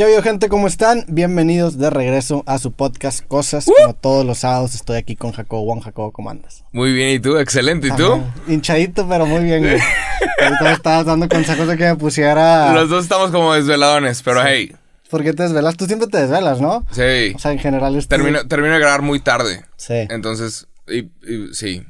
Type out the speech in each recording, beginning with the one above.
¿Qué ha habido, gente? ¿Cómo están? Bienvenidos de regreso a su podcast Cosas. Como todos los sábados estoy aquí con Jacobo. Juan Jacobo, ¿cómo andas? Muy bien, ¿y tú? Excelente, ¿y tú? Ajá, hinchadito, pero muy bien, güey. Ahorita me estabas dando consejos de que me pusiera... Los dos estamos como desveladones, pero hey, ¿Por qué te desvelas? Tú siempre te desvelas, ¿no? sí. O sea, en general... es Termino, termino de grabar muy tarde. Sí. Entonces, y, y- sí.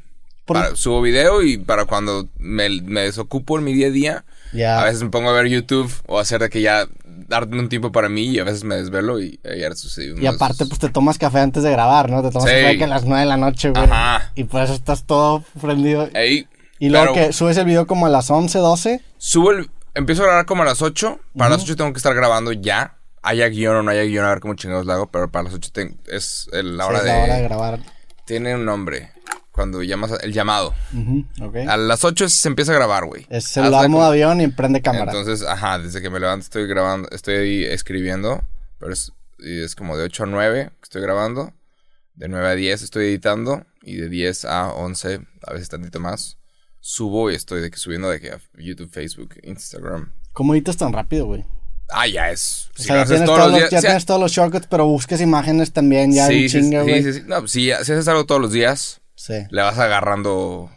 Para- subo video y para cuando me, me desocupo en mi día a día, Ya. a veces me pongo a ver YouTube o hacer de que ya darte un tiempo para mí y a veces me desvelo y ayer sucedió. Y aparte, pues te tomas café antes de grabar, ¿no? Te tomas Sí. café que a las 9 de la noche, güey. Ajá. Y por eso estás todo prendido. Ey, Y luego que subes el video como a las 11, 12. Subo el... Empiezo a grabar como a las 8. Para las 8 tengo que estar grabando ya. Haya guion o no haya guion, a ver cómo chingados lo hago. Pero para las 8 ten- es el- la Sí, hora es de... la hora de grabar. Tiene un nombre. Cuando llamas... El llamado. Ujú, ok. A las 8 se empieza a grabar, güey. Es Haz celular de avión y prende cámara. Entonces, ajá, desde que me levanto estoy grabando, estoy escribiendo, pero es, es como de 8 a 9 que estoy grabando, de 9 a 10 estoy editando, y de 10 a 11, a veces tantito más, subo y estoy de que subiendo de que a YouTube, Facebook, Instagram. ¿Cómo editas tan rápido, güey? Ah, ya es. O Si sea, lo ya, haces tienes todos todos, los días. ya sí, tienes todos los shortcuts, pero buscas imágenes también ya sí, en sí, chinga, sí, sí, sí. No, si, si haces algo todos los días, Sí. le vas agarrando.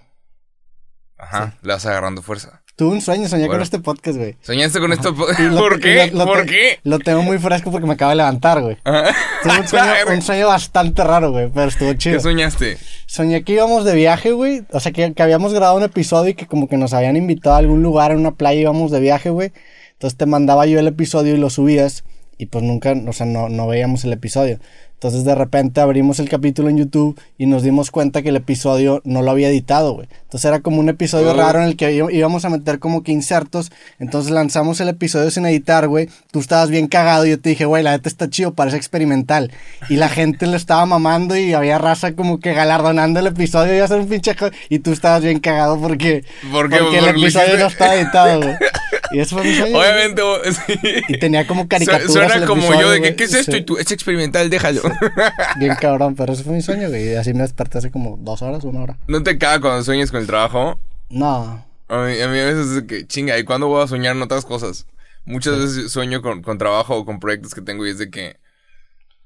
Ajá, le vas agarrando fuerza. Tuve un sueño, soñé con este podcast, güey. ¿Soñaste con esto? Y lo- ¿Por qué? lo- lo ¿Por qué? Lo tengo muy fresco porque me acabo de levantar, güey. Tuve un sueño, un sueño bastante raro, güey, pero estuvo chido. ¿Qué soñaste? Soñé que íbamos de viaje, güey. O sea, que, que habíamos grabado un episodio y que como que nos habían invitado a algún lugar en una playa íbamos de viaje, güey. Entonces te mandaba yo el episodio y lo subías y pues nunca, o sea, no, no veíamos el episodio. Entonces de repente abrimos el capítulo en YouTube y nos dimos cuenta que el episodio no lo había editado, güey. Entonces era como un episodio Oh. raro en el que íbamos a meter como que insertos. Entonces lanzamos el episodio sin editar, güey. Tú estabas bien cagado y yo te dije, güey, la neta está chido, parece experimental. Y la gente le estaba mamando y había raza como que galardonando el episodio y ser un pinche... Y tú estabas bien cagado porque... ¿Por qué? Porque el Porque lo episodio no estaba editado, güey. Y eso fue mi sueño. Obviamente, sí. Y tenía como caricaturas Suena como yo de que. ¿qué es esto? Sí. Y tú, es experimental, déjalo. Bien cabrón, pero ese fue mi sueño, güey. Y así me desperté hace como dos horas, una hora. ¿No te caga cuando sueñas con el trabajo? No. A mí, a mí a veces es que, chinga, ¿y cuándo voy a soñar en otras cosas? Muchas veces sueño con, con trabajo o con proyectos que tengo y es de que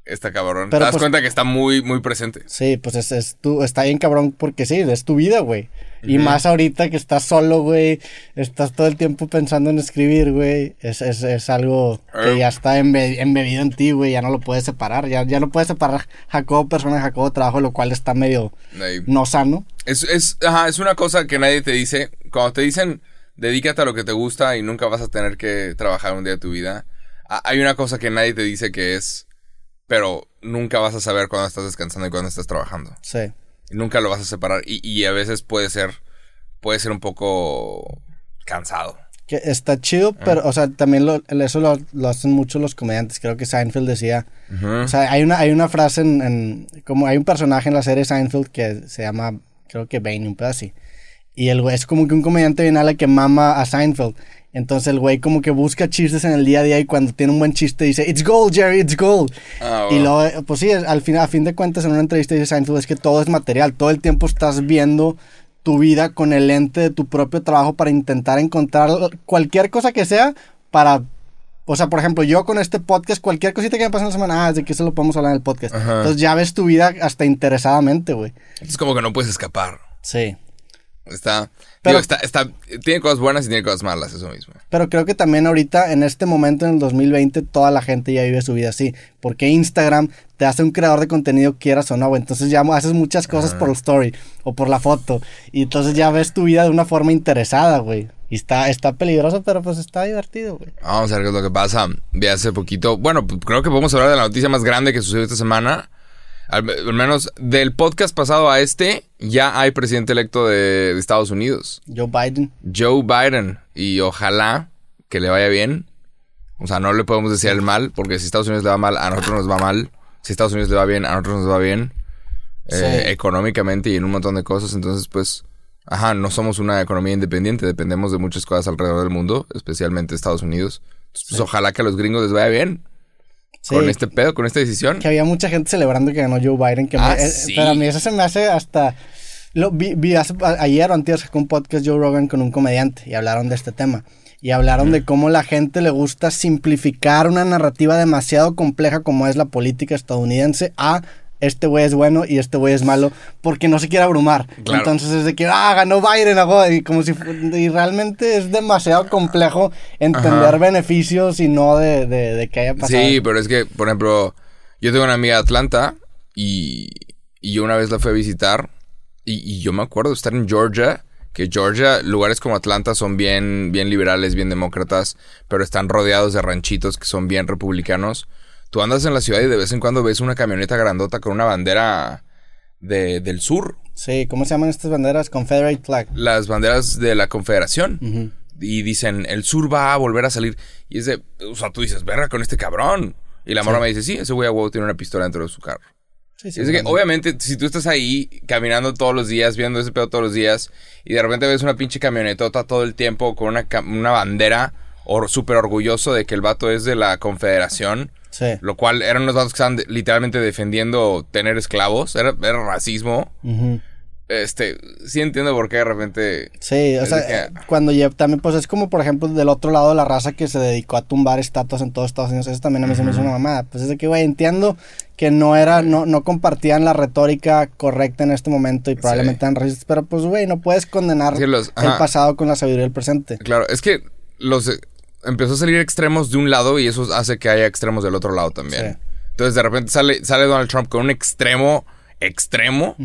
está cabrón. Pero Te das pues- cuenta que está muy, muy presente. Sí, pues es, es tu, está bien cabrón porque sí, es tu vida, güey. Y más ahorita que estás solo, güey, estás todo el tiempo pensando en escribir, güey. Es, es, es algo que ya está embe- embebido en ti, güey, ya no lo puedes separar. Ya, ya no puedes separar Jacobo persona, Jacobo trabajo, lo cual está medio Ahí. no sano. Es, es, ajá, es una cosa que nadie te dice. Cuando te dicen, dedícate a lo que te gusta y nunca vas a tener que trabajar un día de tu vida, hay una cosa que nadie te dice que es, pero nunca vas a saber cuándo estás descansando y cuándo estás trabajando. Sí. Y nunca lo vas a separar. Y, y a veces puede ser, puede ser un poco cansado. Que está chido, Ah. pero, o sea, también lo, eso lo, lo hacen mucho los comediantes. Creo que Seinfeld decía. O sea, hay una, hay una frase en, en- Como hay un personaje en la serie Seinfeld que se llama. Creo que Bane, un pedo así. Y el güey es como que un comediante bien ala que mama a Seinfeld. Entonces el güey como que busca chistes en el día a día y cuando tiene un buen chiste dice, It's gold, Jerry, it's gold. Ah, Y bueno. luego, eh, pues sí, al fin, a fin de cuentas en una entrevista dice Seinfeld es que todo es material. Todo el tiempo estás viendo tu vida con el lente de tu propio trabajo para intentar encontrar cualquier cosa que sea para o sea, por ejemplo, yo con este podcast, cualquier cosita que me pase en la semana, ah, de que eso lo podemos hablar en el podcast. Ajá. Entonces ya ves tu vida hasta interesadamente, güey. Es como que no puedes escapar. Sí. Está, Pero- digo, está, está, tiene cosas buenas y tiene cosas malas, eso mismo. Pero creo que también ahorita, en este momento, en el 2020, toda la gente ya vive su vida así. Porque Instagram te hace un creador de contenido, quieras o no, güey. Entonces ya haces muchas cosas por el story o por la foto. Y entonces ya ves tu vida de una forma interesada, güey. Y está, está peligroso, pero pues está divertido, güey. Vamos a ver qué es lo que pasa. Vi hace poquito. Bueno, pues, creo que podemos hablar de la noticia más grande que sucedió esta semana. Al, al menos del podcast pasado a este, ya hay presidente electo de, de Estados Unidos. Joe Biden. Joe Biden. Y ojalá que le vaya bien. O sea, no le podemos decir el mal, porque si Estados Unidos le va mal, a nosotros nos va mal. Si Estados Unidos le va bien, a nosotros nos va bien. eh, económicamente y en un montón de cosas. Entonces, pues, ajá, no somos una economía independiente, dependemos de muchas cosas alrededor del mundo, especialmente Estados Unidos. Entonces, pues, ojalá que a los gringos les vaya bien Sí. con este pedo, con esta decisión. Que había mucha gente celebrando que ganó Joe Biden. Que Ah, me- eh, sí. Pero a mí eso se me hace hasta... Lo, vi, vi hace- ayer o antes sacó un podcast Joe Rogan con un comediante y hablaron de este tema. y hablaron de cómo la gente le gusta simplificar una narrativa demasiado compleja como es la política estadounidense a este güey es bueno y este güey es malo porque no se quiere abrumar. Entonces es de que, ah, ganó Biden, y como si y realmente es demasiado complejo entender beneficios y no de, de, que haya pasado. Sí, pero es que, por ejemplo, yo tengo una amiga de Atlanta y, y yo una vez la fui a visitar y, y, yo me acuerdo de estar en Georgia, que Georgia, lugares como Atlanta son bien, bien liberales, bien demócratas, pero están rodeados de ranchitos que son bien republicanos tú andas en la ciudad y de vez en cuando ves una camioneta grandota con una bandera de, del sur. Sí, ¿cómo se llaman estas banderas? Confederate flag. Las banderas de la Confederación. Y dicen, el sur va a volver a salir. Y es de, o sea, tú dices, verga con este cabrón. Y la morra me dice, sí, ese güey a huevo tiene una pistola dentro de su carro. Sí, sí, es que, obviamente, si tú estás ahí caminando todos los días, viendo ese pedo todos los días, y de repente ves una pinche camionetota todo el tiempo con una, una bandera, súper orgulloso de que el vato es de la Confederación, lo cual eran unos vatos que estaban literalmente defendiendo tener esclavos. Era, racismo. Este, sí entiendo por qué de repente. Sí, o sea, cuando ya también, pues es como por ejemplo del otro lado la raza que se dedicó a tumbar estatuas en todos Estados Unidos. Eso también a mí se me hizo una mamada. Pues es de que, güey, entiendo que no era, no, no compartían la retórica correcta en este momento y probablemente eran racistas, pero pues, güey, no puedes condenar el pasado con la sabiduría del presente. Claro, es que los empezó a salir extremos de un lado y eso hace que haya extremos del otro lado también. Entonces de repente sale, sale Donald Trump con un extremo, extremo,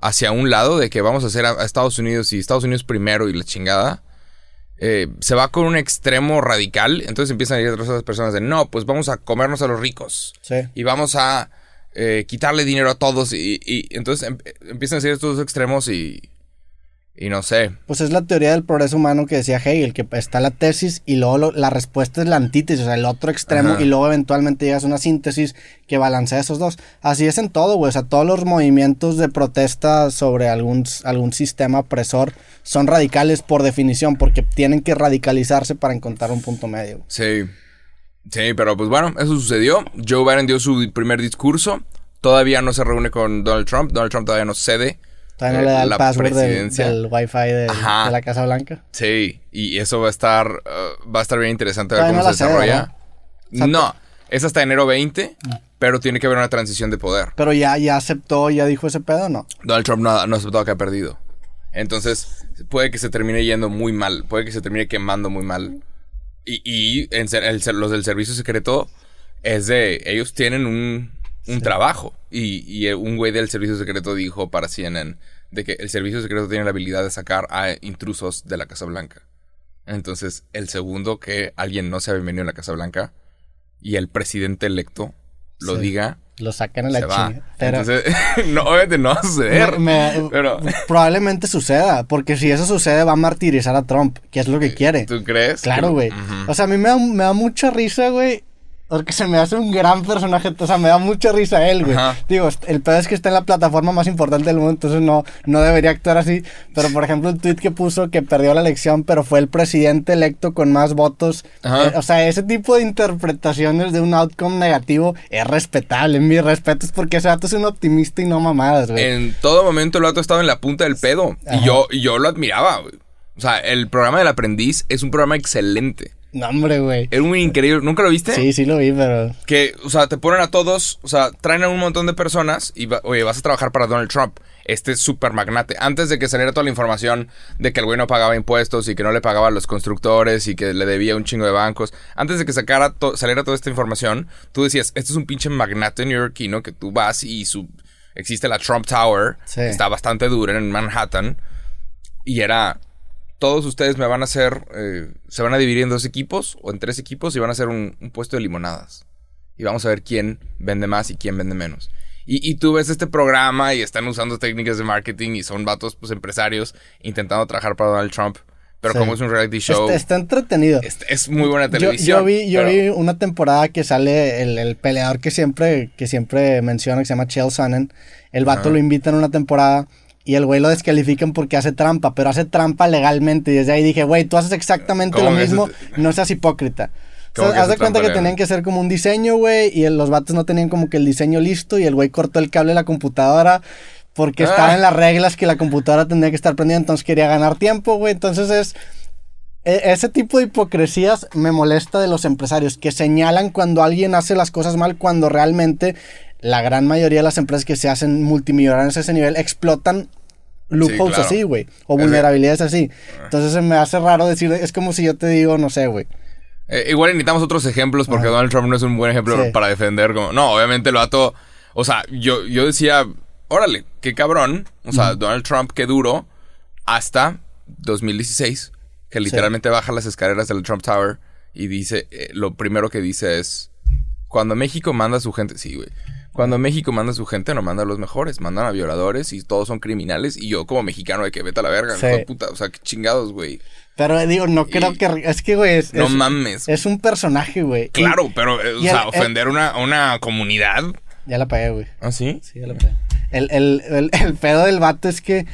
hacia un lado de que vamos a hacer a, Estados Unidos y Estados Unidos primero y la chingada. Eh, se va con un extremo radical, entonces empiezan a ir otras personas de no, pues vamos a comernos a los ricos. Y vamos a eh, quitarle dinero a todos. Y, y entonces em, empiezan a ser estos dos extremos y y no sé. Pues es la teoría del progreso humano que decía Hegel, que está la tesis y luego la respuesta es la antítesis, o sea, el otro extremo, y luego eventualmente llegas a una síntesis que balancea esos dos. Así es en todo, güey. O sea, todos los movimientos de protesta sobre algún, algún sistema opresor son radicales por definición, porque tienen que radicalizarse para encontrar un punto medio. Sí. Sí, pero pues bueno, eso sucedió. Joe Biden dio su primer discurso. Todavía no se reúne con Donald Trump. Donald Trump todavía no cede. Todavía no le da el password del, wifi de, la Casa Blanca. Sí, y eso va a estar, uh, va a estar bien interesante ver cómo se desarrolla. ¿no? es hasta enero 20, mm. pero tiene que haber una transición de poder. Pero ya, ya aceptó, ya dijo ese pedo, ¿no? Donald Trump no, no ha aceptado que ha perdido. Entonces, puede que se termine yendo muy mal, puede que se termine quemando muy mal. Y, y en los del servicio secreto es de, ellos tienen un, un trabajo. Y, y, un güey del servicio secreto dijo para CNN de que el servicio secreto tiene la habilidad de sacar a intrusos de la Casa Blanca. Entonces, el segundo que alguien no sea bienvenido en la Casa Blanca y el presidente electo lo diga, lo sacan a la chingada. Entonces, no, obviamente no va a suceder. pero... Probablemente suceda, porque si eso sucede va a martirizar a Trump, que es lo que quiere. ¿Tú crees? Claro, güey. O sea, a mí me da, me da mucha risa, güey, porque se me hace un gran personaje, o sea, me da mucha risa él, güey. Digo, el pedo es que está en la plataforma más importante del mundo, entonces no, no debería actuar así. Pero, por ejemplo, el tweet que puso que perdió la elección, pero fue el presidente electo con más votos. Eh, o sea, ese tipo de interpretaciones de un outcome negativo es respetable. En mi respeto es porque ese dato es un optimista y no mamadas, güey. En todo momento el dato estaba en la punta del pedo. Y yo, y yo lo admiraba, güey. O sea, el programa del aprendiz es un programa excelente. No, hombre, güey. Es muy increíble. ¿Nunca lo viste? Sí, sí lo vi, pero. Que, o sea, te ponen a todos, o sea, traen a un montón de personas y, oye, vas a trabajar para Donald Trump, este super magnate. Antes de que saliera toda la información de que el güey no pagaba impuestos y que no le pagaba a los constructores y que le debía un chingo de bancos, antes de que sacara saliera toda esta información, tú decías, este es un pinche magnate neoyorquino que tú vas y su. Existe la Trump Tower, que está bastante dura en Manhattan, y era todos ustedes me van a hacer, eh, se van a dividir en dos equipos o en tres equipos y van a hacer un, puesto de limonadas. Y vamos a ver quién vende más y quién vende menos. Y, tú ves este programa y están usando técnicas de marketing y son vatos pues empresarios intentando trabajar para Donald Trump. Pero como es un reality show. Está, entretenido. Es, muy buena televisión. Yo, vi, yo vi una temporada que sale el, peleador que siempre, que siempre menciona, que se llama Chael Sonnen. El vato lo invita en una temporada y el güey lo descalifican porque hace trampa, pero hace trampa legalmente. Y desde ahí dije, güey, tú haces exactamente lo mismo, no seas hipócrita. O haz de cuenta que tenían que hacer como un diseño, güey, y los vatos no tenían como que el diseño listo y el güey cortó el cable de la computadora porque estaba ah. en las reglas que la computadora tendría que estar prendida, entonces quería ganar tiempo, güey. Entonces es e- ese tipo de hipocresías me molesta de los empresarios, que señalan cuando alguien hace las cosas mal, cuando realmente la gran mayoría de las empresas que se hacen multimillonarias a ese nivel explotan loopholes claro. así, güey, o vulnerabilidades así. Entonces se me hace raro decir, es como si yo te digo, no sé, güey. Eh, igual necesitamos otros ejemplos porque Donald Trump no es un buen ejemplo Sí. para defender como... No, obviamente el vato... O sea, yo, yo decía, órale, qué cabrón. O sea, Donald Trump, qué duro. Hasta 2016, que literalmente baja las escaleras del Trump Tower y dice, eh, lo primero que dice es, cuando México manda a su gente, sí, güey. Cuando México manda a su gente, no manda a los mejores, mandan a violadores y todos son criminales. Y yo, como mexicano, de que vete a la verga, Sí. hijo de puta. O sea, qué chingados, güey. Pero digo, no creo Y- que... Es que, güey, es, No es- mames. es un personaje, güey. Y- Claro, pero, eh, o sea, el- ofender una, a una comunidad. Ya la pagué, güey. ¿Ah, sí? Sí, ya la pagué. El, el, el, el pedo del vato es que.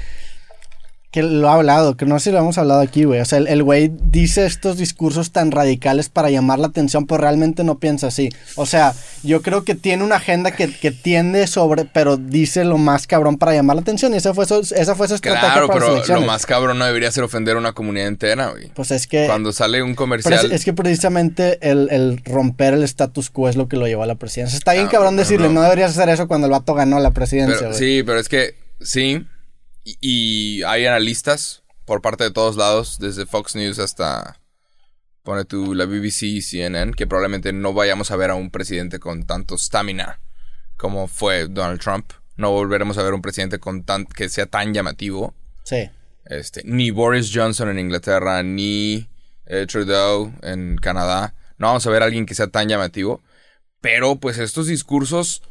Que lo ha hablado, que no sé si lo hemos hablado aquí, güey. O sea, el güey dice estos discursos tan radicales para llamar la atención, pero realmente no piensa así. O sea, yo creo que tiene una agenda que, que tiende sobre, pero dice lo más cabrón para llamar la atención. Y esa fue su, esa fue su estrategia Claro, para pero lo más cabrón no debería ser ofender a una comunidad entera, güey. Pues es que. Cuando sale un comercial... es, es que precisamente el, el romper el status quo es lo que lo llevó a la presidencia. Está bien Ah, cabrón decirle, no. no deberías hacer eso cuando el vato ganó la presidencia, pero- güey. sí, pero es que sí. Y, y hay analistas por parte de todos lados, desde Fox News hasta... Pone tú la BBC y CNN, que probablemente no vayamos a ver a un presidente con tanto stamina como fue Donald Trump. No volveremos a ver un presidente con tan, que sea tan llamativo. Sí. Este, ni Boris Johnson en Inglaterra, ni eh, Trudeau en Canadá. No vamos a ver a alguien que sea tan llamativo. Pero pues estos discursos,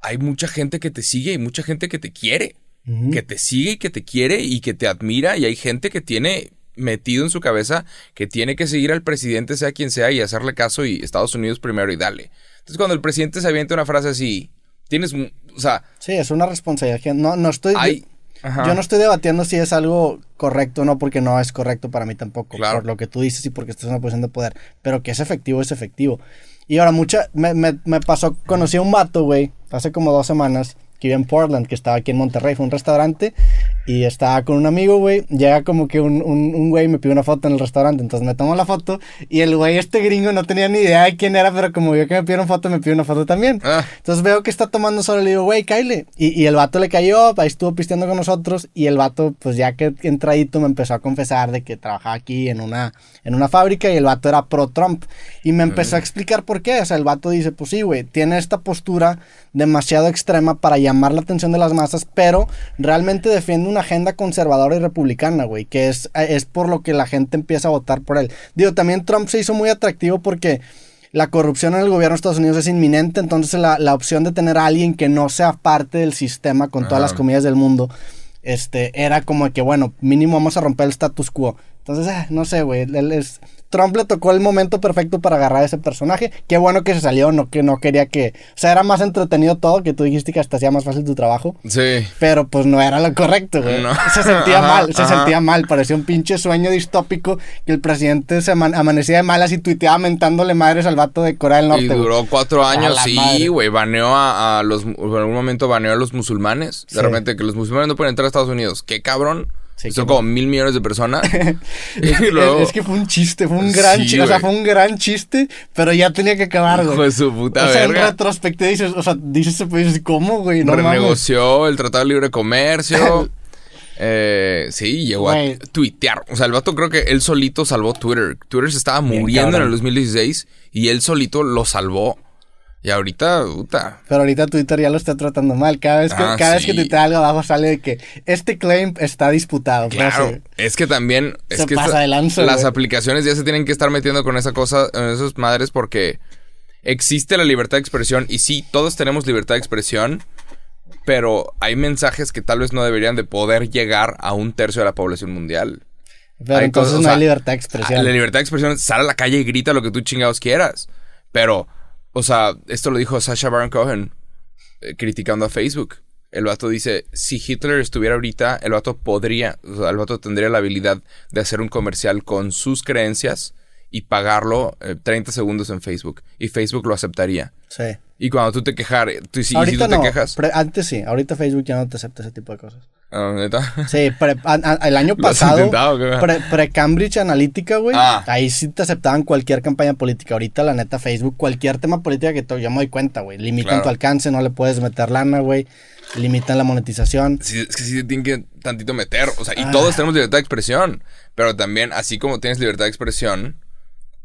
hay mucha gente que te sigue y mucha gente que te quiere. Que te sigue y que te quiere y que te admira. Y hay gente que tiene metido en su cabeza que tiene que seguir al presidente sea quien sea y hacerle caso y Estados Unidos primero y dale. Entonces cuando el presidente se avienta una frase así, tienes, o sea, Sí, es una responsabilidad que no, no estoy. hay... Yo no estoy debatiendo si es algo correcto o no, porque no es correcto para mí tampoco. Claro. Por lo que tú dices y porque estás en una posición de poder. Pero que es efectivo, es efectivo. Y ahora, mucha. Me, me, me pasó, conocí a un vato, güey, hace como dos semanas, que vive en Portland, que estaba aquí en Monterrey. Fue a un restaurante y estaba con un amigo, güey. Llega como que un, un, un güey me pide una foto en el restaurante. Entonces me tomo la foto y el güey, este gringo, no tenía ni idea de quién era, pero como vio que me pidieron foto, me pidió una foto también. Ah. Entonces veo que está tomando solo le digo, güey, Kyle. Y, y el vato le cayó, ahí estuvo pisteando con nosotros. Y el vato, pues ya que entradito, me empezó a confesar de que trabajaba aquí en una, en una fábrica y el vato era pro Trump. Y me empezó a explicar por qué. O sea, el vato dice, pues sí, güey, tiene esta postura demasiado extrema para llamar la atención de las masas, pero realmente defiende una agenda conservadora y republicana, güey, que es, es por lo que la gente empieza a votar por él. Digo, también Trump se hizo muy atractivo porque la corrupción en el gobierno de Estados Unidos es inminente, entonces la, la opción de tener a alguien que no sea parte del sistema con todas Ajá. las comillas del mundo, este, era como que, bueno, mínimo vamos a romper el status quo. Entonces, ah, no sé, güey, él es... Trump le tocó el momento perfecto para agarrar a ese personaje. Qué bueno que se salió, no que no quería que... O sea, era más entretenido todo, que tú dijiste que hasta hacía más fácil tu trabajo. Sí. Pero pues no era lo correcto, güey. No. Se sentía Ajá, mal, se ajá. sentía mal. Parecía un pinche sueño distópico que el presidente se aman- amanecía de malas y tuiteaba mentándole madres al vato de Corea del Norte. Y güey. duró cuatro años, sí, güey. Baneó a, a los. En algún momento baneó a los musulmanes. De Sí. repente, que los musulmanes no pueden entrar a Estados Unidos. Qué cabrón. Sí, Son como mil millones de personas. Es, y luego. es que fue un chiste, fue un gran Sí, chiste. O sea, fue un gran chiste, pero ya tenía que acabar, güey. De su puta o sea, en verga. retrospectiva dices, o sea, dices, pues, ¿cómo, güey? No mames. renegoció el Tratado de Libre Comercio. Eh, sí, llegó a tuitear. O sea, el vato creo que él solito salvó Twitter. Twitter se estaba Bien muriendo en el 2016 y él solito lo salvó. Y ahorita, puta. Pero ahorita Twitter ya lo está tratando mal. Cada vez que, Ah, cada vez que tuitea algo abajo sale de que este claim está disputado. pero Claro, sí. es que también es Se que pasa esta- de las aplicaciones ya se tienen que estar metiendo con esa cosa, en esas madres porque existe la libertad de expresión y sí, todos tenemos libertad de expresión, pero hay mensajes que tal vez no deberían de poder llegar a un tercio de la población mundial. Pero Hay entonces cosas- o no hay libertad de expresión. La libertad de expresión, sale a la calle y grita lo que tú chingados quieras. Pero, o sea, esto lo dijo Sasha Baron Cohen eh, criticando a Facebook. El vato dice, si Hitler estuviera ahorita, el vato podría, o sea, el vato tendría la habilidad de hacer un comercial con sus creencias y pagarlo eh, 30 segundos en Facebook. Y Facebook lo aceptaría. Sí. Y cuando tú te quejas, tú, si, tú te quejas. pre- antes sí, ahorita Facebook ya no te acepta ese tipo de cosas. Ah, ¿neta? Sí, pre- a- a- el año ¿Lo has pasado, qué? pre- pre-Cambridge Analytica, güey, Ah. ahí sí te aceptaban cualquier campaña política. Ahorita, la neta, Facebook, cualquier tema política que to- yo me doy cuenta, güey. Limitan Claro. tu alcance, no le puedes meter lana, güey. Limitan la monetización. Sí, es que sí te tienen que tantito meter. O sea, y Ah. todos tenemos libertad de expresión. Pero también, así como tienes libertad de expresión,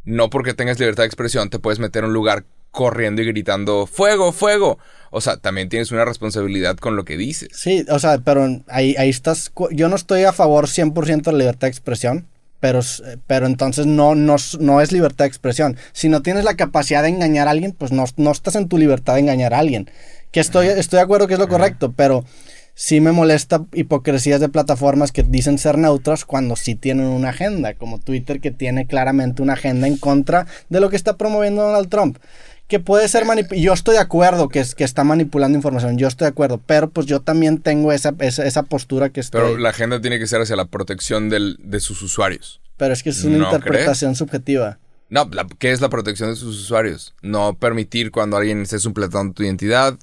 no porque tengas libertad de expresión te puedes meter a un lugar corriendo y gritando fuego, fuego. O sea, también tienes una responsabilidad con lo que dices. Sí, o sea, pero ahí, ahí estás. Yo no estoy a favor 100% de la libertad de expresión. Pero, s- pero entonces no, no, no es libertad de expresión. Si no tienes la capacidad de engañar a alguien, pues no, no estás en tu libertad de engañar a alguien. Que estoy, estoy de acuerdo que es lo correcto, pero sí me molesta hipocresías de plataformas que dicen ser neutras cuando sí tienen una agenda, como Twitter que tiene claramente una agenda en contra de lo que está promoviendo Donald Trump. Que puede ser manipulado. Yo estoy de acuerdo que, es, que está manipulando información, yo estoy de acuerdo, pero pues yo también tengo esa, esa, esa postura que estoy... Pero la agenda tiene que ser hacia la protección del- de sus usuarios. Pero es que es una ¿No interpretación subjetiva. No, la- ¿qué es la protección de sus usuarios? No permitir cuando alguien esté suplantando tu identidad,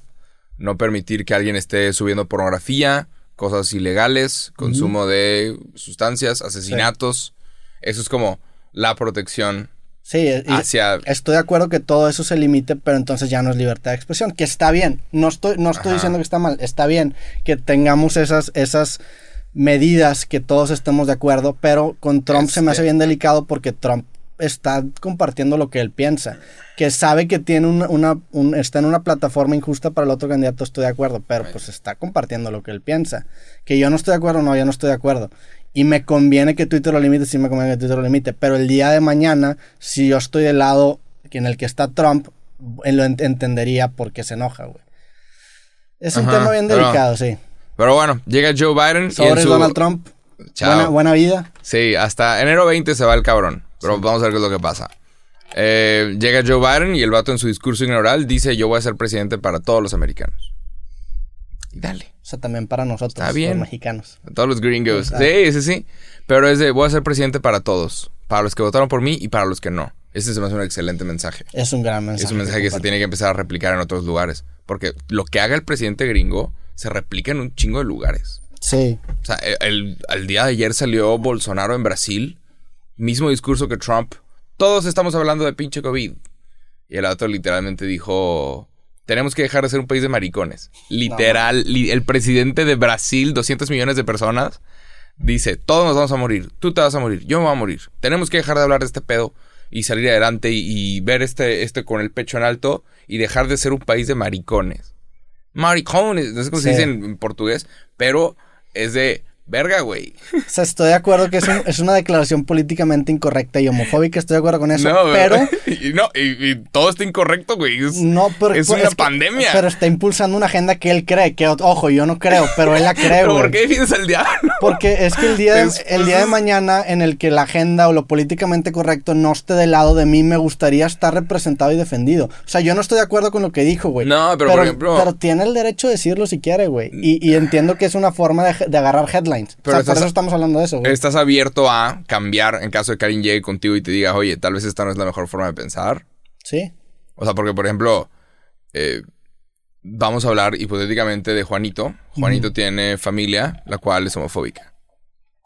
no permitir que alguien esté subiendo pornografía, cosas ilegales, consumo de sustancias, asesinatos. Eso es como la protección Sí, hacia... estoy de acuerdo que todo eso se limite, pero entonces ya no es libertad de expresión, que está bien. No estoy, no estoy Ajá. diciendo que está mal, está bien que tengamos esas, esas medidas que todos estemos de acuerdo, pero con Trump se me hace Este- bien delicado porque Trump está compartiendo lo que él piensa, que sabe que tiene una, una- un- está en una plataforma injusta para el otro candidato, estoy de acuerdo, pero pues está compartiendo lo que él piensa. Que yo no estoy de acuerdo, no, yo no estoy de acuerdo. Y me conviene que Twitter lo limite, sí me conviene que Twitter lo limite, pero el día de mañana, si yo estoy del lado en el que está Trump, él lo ent- entendería por qué se enoja, güey. Es un tema bien pero- delicado, sí. Pero bueno, llega Joe Biden y en Sobre su... Donald Trump, Chao. buena, buena vida. Sí, hasta enero 20 se va el cabrón. Pero vamos a ver qué es lo que pasa. Eh, llega Joe Biden y el vato en su discurso inaugural dice yo voy a ser presidente para todos los americanos. Dale. O sea, también para nosotros, Está bien. los mexicanos. A todos los gringos. Sí, sí, sí. Pero es de voy a ser presidente para todos. Para los que votaron por mí y para los que no. Ese se me hace un excelente mensaje. Es un gran mensaje. Es un mensaje que se tiene que empezar a replicar en otros lugares. Porque lo que haga el presidente gringo se replica en un chingo de lugares. Sí, O sea, el, el- al día de ayer salió Bolsonaro en Brasil. Mismo discurso que Trump. Todos estamos hablando de pinche COVID. Y el otro literalmente dijo... Tenemos que dejar de ser un país de maricones. Literal, li- el presidente de Brasil, 200 millones de personas, dice, todos nos vamos a morir, tú te vas a morir, yo me voy a morir. Tenemos que dejar de hablar de este pedo y salir adelante y, y ver este, este con el pecho en alto y dejar de ser un país de maricones. Maricones, no sé cómo se dice en, en portugués, pero es de verga, güey. o sea, estoy de acuerdo que es, un- es una declaración políticamente incorrecta y homofóbica, estoy de acuerdo con eso, No, pero... y, no, y, y todo está incorrecto, güey. Es- No, pero es pues, una pandemia. Pero está impulsando una agenda que él cree, que ojo, yo no creo, pero él la cree, ¿Pero güey. por qué defiendes al diablo? Porque es que el día, de, el día de es- mañana en el que la agenda o lo políticamente correcto no esté del lado de mí, me gustaría estar representado y defendido. O sea, yo no estoy de acuerdo con lo que dijo, güey. No, pero, por ejemplo- Pero tiene el derecho de decirlo si quiere, güey. Y, y entiendo que es una forma de, de agarrar headlines. Pero o sea, por estás- eso estamos hablando de eso, güey. ¿Estás abierto a cambiar en caso de que alguien llegue contigo y te diga, oye, tal vez esta no es la mejor forma de pensar? Sí. O sea, porque, por ejemplo, eh, vamos a hablar hipotéticamente de Juanito. Juanito tiene familia, la cual es homofóbica.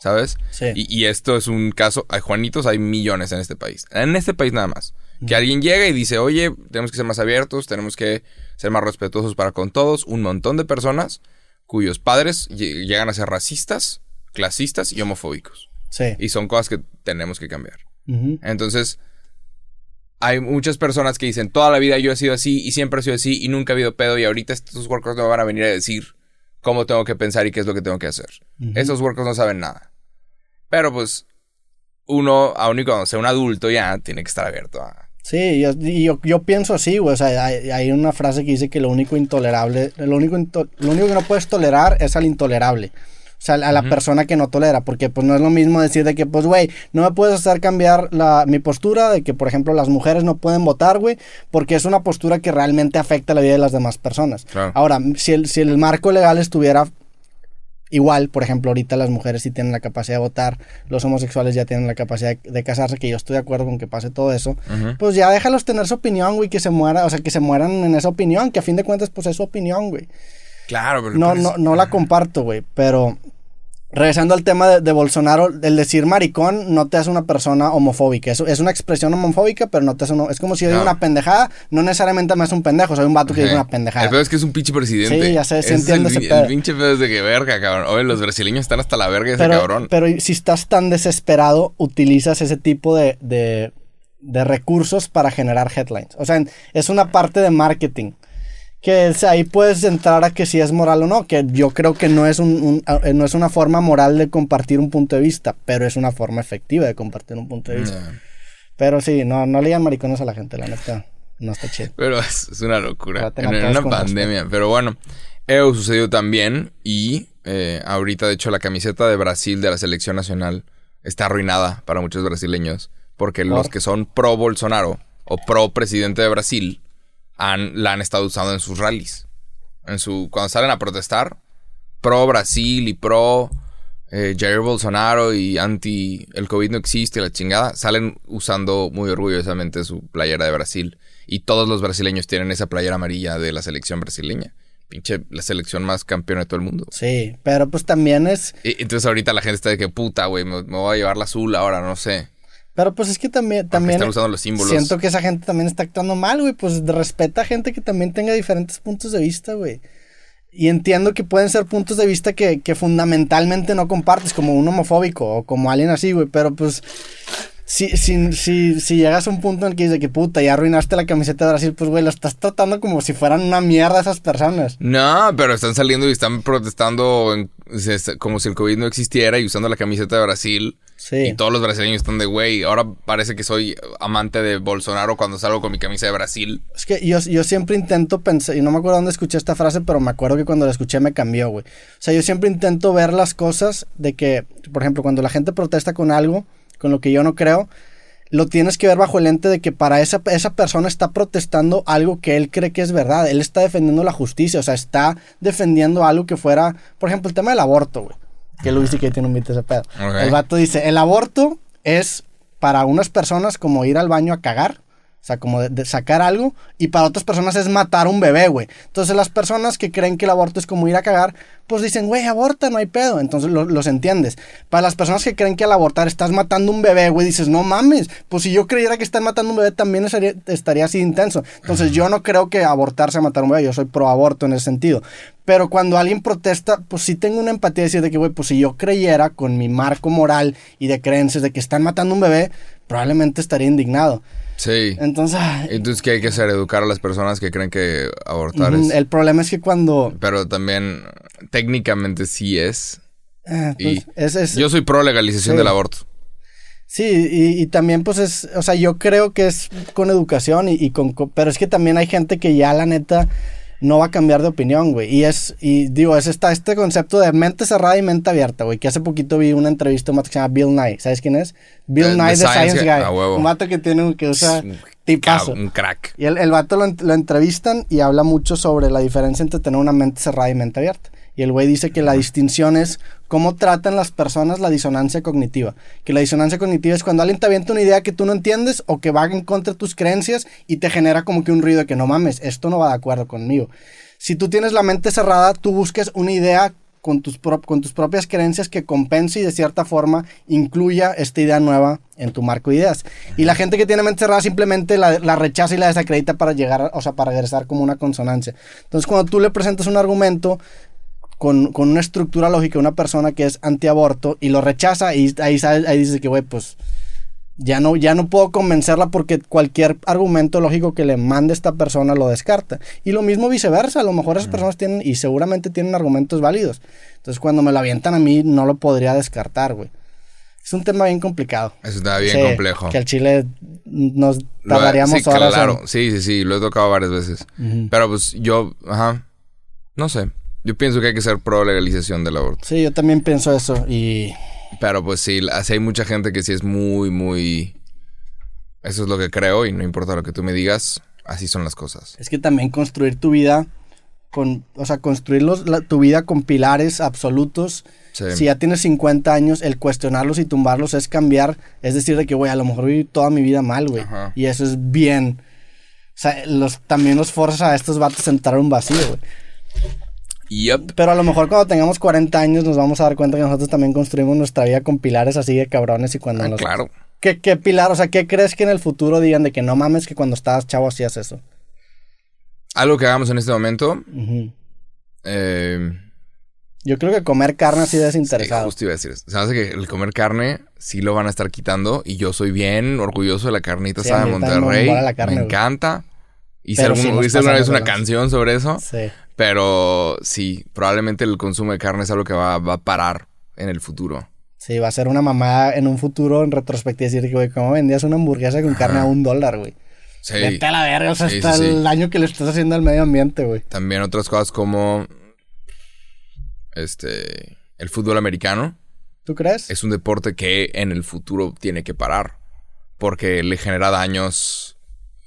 ¿Sabes? Sí. Y, y esto es un caso. Hay Juanitos, hay millones en este país. En este país nada más. Que alguien llega y dice, oye, tenemos que ser más abiertos, tenemos que ser más respetuosos para con todos. Un montón de personas cuyos padres lle- llegan a ser racistas, clasistas y homofóbicos. Sí. Y son cosas que tenemos que cambiar. Entonces, hay muchas personas que dicen, toda la vida yo he sido así y siempre he sido así y nunca ha habido pedo y ahorita estos workers me van a venir a decir cómo tengo que pensar y qué es lo que tengo que hacer. Esos workers no saben nada. Pero pues, uno, aún y cuando sea un adulto ya, tiene que estar abierto a... Sí, yo, yo, yo pienso así, güey. O sea, hay, hay una frase que dice que lo único intolerable, lo único, into- lo único que no puedes tolerar es al intolerable. O sea, a la persona que no tolera, porque pues no es lo mismo decir de que, pues, güey, no me puedes hacer cambiar la, mi postura de que, por ejemplo, las mujeres no pueden votar, güey, porque es una postura que realmente afecta la vida de las demás personas. Claro. Ahora, si el, si el marco legal estuviera Igual, por ejemplo, ahorita las mujeres sí tienen la capacidad de votar, los homosexuales ya tienen la capacidad de, casarse, que yo estoy de acuerdo con que pase todo eso. Pues ya déjalos tener su opinión, güey, que se muera, o sea, que se mueran en esa opinión, que a fin de cuentas, pues es su opinión, güey. Claro, pero. No, no, no la comparto, güey, pero Regresando al tema de, Bolsonaro, el decir maricón no te hace una persona homofóbica. Es, es una expresión homofóbica, pero no te hace Es como si yo digo una pendejada, no necesariamente me hace un pendejo. Soy un vato que dice una pendejada. El pedo es que es un pinche presidente. Sí, ya sé, se entiende el, ese El pinche pedo es de que verga, cabrón. Oye, los brasileños están hasta la verga ese cabrón. Pero si estás tan desesperado, utilizas ese tipo de, de, de recursos para generar headlines. O sea, es una parte de marketing que ahí puedes entrar a que si es moral o no, que yo creo que no es, un, eh, no es una forma moral de compartir un punto de vista, pero es una forma efectiva de compartir un punto de vista. Pero sí, no, no le maricones a la gente, la neta, no está chido. Pero es, una locura, en, una pandemia, pero bueno, eso sucedió también y eh, ahorita de hecho la camiseta de Brasil de la selección nacional está arruinada para muchos brasileños, porque los que son pro Bolsonaro o pro presidente de Brasil la han estado usando en sus rallies. En su, cuando salen a protestar, pro Brasil y pro eh, Jair Bolsonaro y anti el COVID no existe, la chingada, salen usando muy orgullosamente su playera de Brasil. Y todos los brasileños tienen esa playera amarilla de la selección brasileña. Pinche, la selección más campeona de todo el mundo. Sí, pero pues también es... entonces ahorita la gente está de que puta, güey, me, me voy a llevar la azul ahora, no sé. Pero pues es que también, también están usando los símbolos. siento que esa gente también está actuando mal, güey. Pues respeta a gente que también tenga diferentes puntos de vista, güey. Y entiendo que pueden ser puntos de vista que, que fundamentalmente no compartes, como un homofóbico o como alguien así, güey. Pero pues si, si, si, si llegas a un punto en el que dices que puta, ya arruinaste la camiseta de Brasil, pues güey, lo estás tratando como si fueran una mierda esas personas. No, pero están saliendo y están protestando como si el COVID no existiera y usando la camiseta de Brasil. Y todos los brasileños están de, güey, ahora parece que soy amante de Bolsonaro cuando salgo con mi camisa de Brasil. Es que yo, yo siempre intento pensar, y no me acuerdo dónde escuché esta frase, pero me acuerdo que cuando la escuché me cambió, güey. O sea, yo siempre intento ver las cosas de que, por ejemplo, cuando la gente protesta con algo, con lo que yo no creo, lo tienes que ver bajo el lente de que para esa, esa persona está protestando algo que él cree que es verdad. Él está defendiendo la justicia, o sea, está defendiendo algo que fuera, por ejemplo, el tema del aborto, güey. Que Luis y que tiene un mito ese pedo. El vato dice, el aborto es para unas personas como ir al baño a cagar. O sea, como de, sacar algo. Y para otras personas es matar un bebé, güey. Entonces las personas que creen que el aborto es como ir a cagar, pues dicen, güey, aborta, no hay pedo. Entonces los entiendes. Para las personas que creen que al abortar estás matando un bebé, güey, dices, no mames. Pues si yo creyera que están matando un bebé, también estaría, estaría así intenso. Entonces yo no creo que abortar sea matar un bebé. Yo soy pro aborto en ese sentido. Pero cuando alguien protesta, pues sí tengo una empatía de decir de que, güey, pues si yo creyera con mi marco moral y de creencias de que están matando un bebé, probablemente estaría indignado. Sí. Entonces. Entonces, ¿qué hay que hacer? Educar a las personas que creen que abortar es. El problema es que cuando. Pero también, técnicamente sí es. Eh, pues, es, es, yo soy pro legalización del aborto. Sí, y, también, pues es. O sea, yo creo que es con educación y, y con. Pero es que también hay gente que ya, la neta no va a cambiar de opinión, güey. Y es, y digo, es esta, este concepto de mente cerrada y mente abierta, güey. Que hace poquito vi una entrevista un que se llama Bill Nye. ¿Sabes quién es? Bill Nye, The, Science, Guy. Un vato que tiene, que usa tipazo. Un crack. Y el, el vato lo, lo entrevistan y habla mucho sobre la diferencia entre tener una mente cerrada y mente abierta. Y el güey dice que la distinción es cómo tratan las personas la disonancia cognitiva. Que la disonancia cognitiva es cuando alguien te avienta una idea que tú no entiendes o que va en contra de tus creencias y te genera como que un ruido de que no mames, esto no va de acuerdo conmigo. Si tú tienes la mente cerrada, tú busques una idea con tus, con tus propias creencias que compense y de cierta forma incluya esta idea nueva en tu marco de ideas. Y la gente que tiene mente cerrada simplemente la, la, rechaza y la desacredita para llegar, o sea, para regresar como una consonancia. Entonces, cuando tú le presentas un argumento, con, una estructura lógica una persona que es antiaborto y lo rechaza y ahí, ahí dice que, güey, pues ya no, ya no puedo convencerla porque cualquier argumento lógico que le mande esta persona lo descarta. Y lo mismo viceversa, a lo mejor esas personas tienen y seguramente tienen argumentos válidos. Entonces cuando me lo avientan a mí no lo podría descartar, güey. Es un tema bien complicado. Es un tema bien complejo. Que al Chile nos tardaríamos sí, horas. Claro, sí, sí, sí, lo he tocado varias veces. Pero pues yo, ajá, no sé. Yo pienso que hay que ser pro legalización del aborto. Sí, yo también pienso eso y... Pero pues sí, así hay mucha gente que sí es muy, muy... Eso es lo que creo y no importa lo que tú me digas, así son las cosas. Es que también construir tu vida con, o sea, construir los- la- tu vida con pilares absolutos. Sí. Si ya tienes 50 años, el cuestionarlos y tumbarlos es cambiar, es decir, de que, güey, a lo mejor viví toda mi vida mal, güey. Y eso es bien. O sea, los, también los forza a estos vatos a entrar a un vacío, güey. Yep. Pero a lo mejor cuando tengamos 40 años nos vamos a dar cuenta que nosotros también construimos nuestra vida con pilares así de cabrones y cuando Ah, nos... claro. ¿Qué, ¿Qué pilar? O sea, ¿qué crees que en el futuro digan de que no mames que cuando estabas chavo hacías eso? Algo que hagamos en este momento. Eh, Yo creo que comer carne así sí, desinteresado. justo iba a decir eso. Hace que el comer carne sí lo van a estar quitando. Y yo soy bien orgulloso de la carnita Sí, asada de Monterrey. mola la carne, me güey. encanta. Hice, algún- sí hice alguna vez una canción sobre eso. Sí. Pero sí, probablemente el consumo de carne es algo que va, va a parar en el futuro. Sí, va a ser una mamada en un futuro en retrospectiva decir que, güey, ¿cómo vendías una hamburguesa con carne a un dólar, güey? Sí. Vete a la verga, o sea, Sí, hasta sí, sí. el daño que le estás haciendo al medio ambiente, güey. También otras cosas como este el fútbol americano ¿Tú crees? es un deporte que en el futuro tiene que parar porque le genera daños,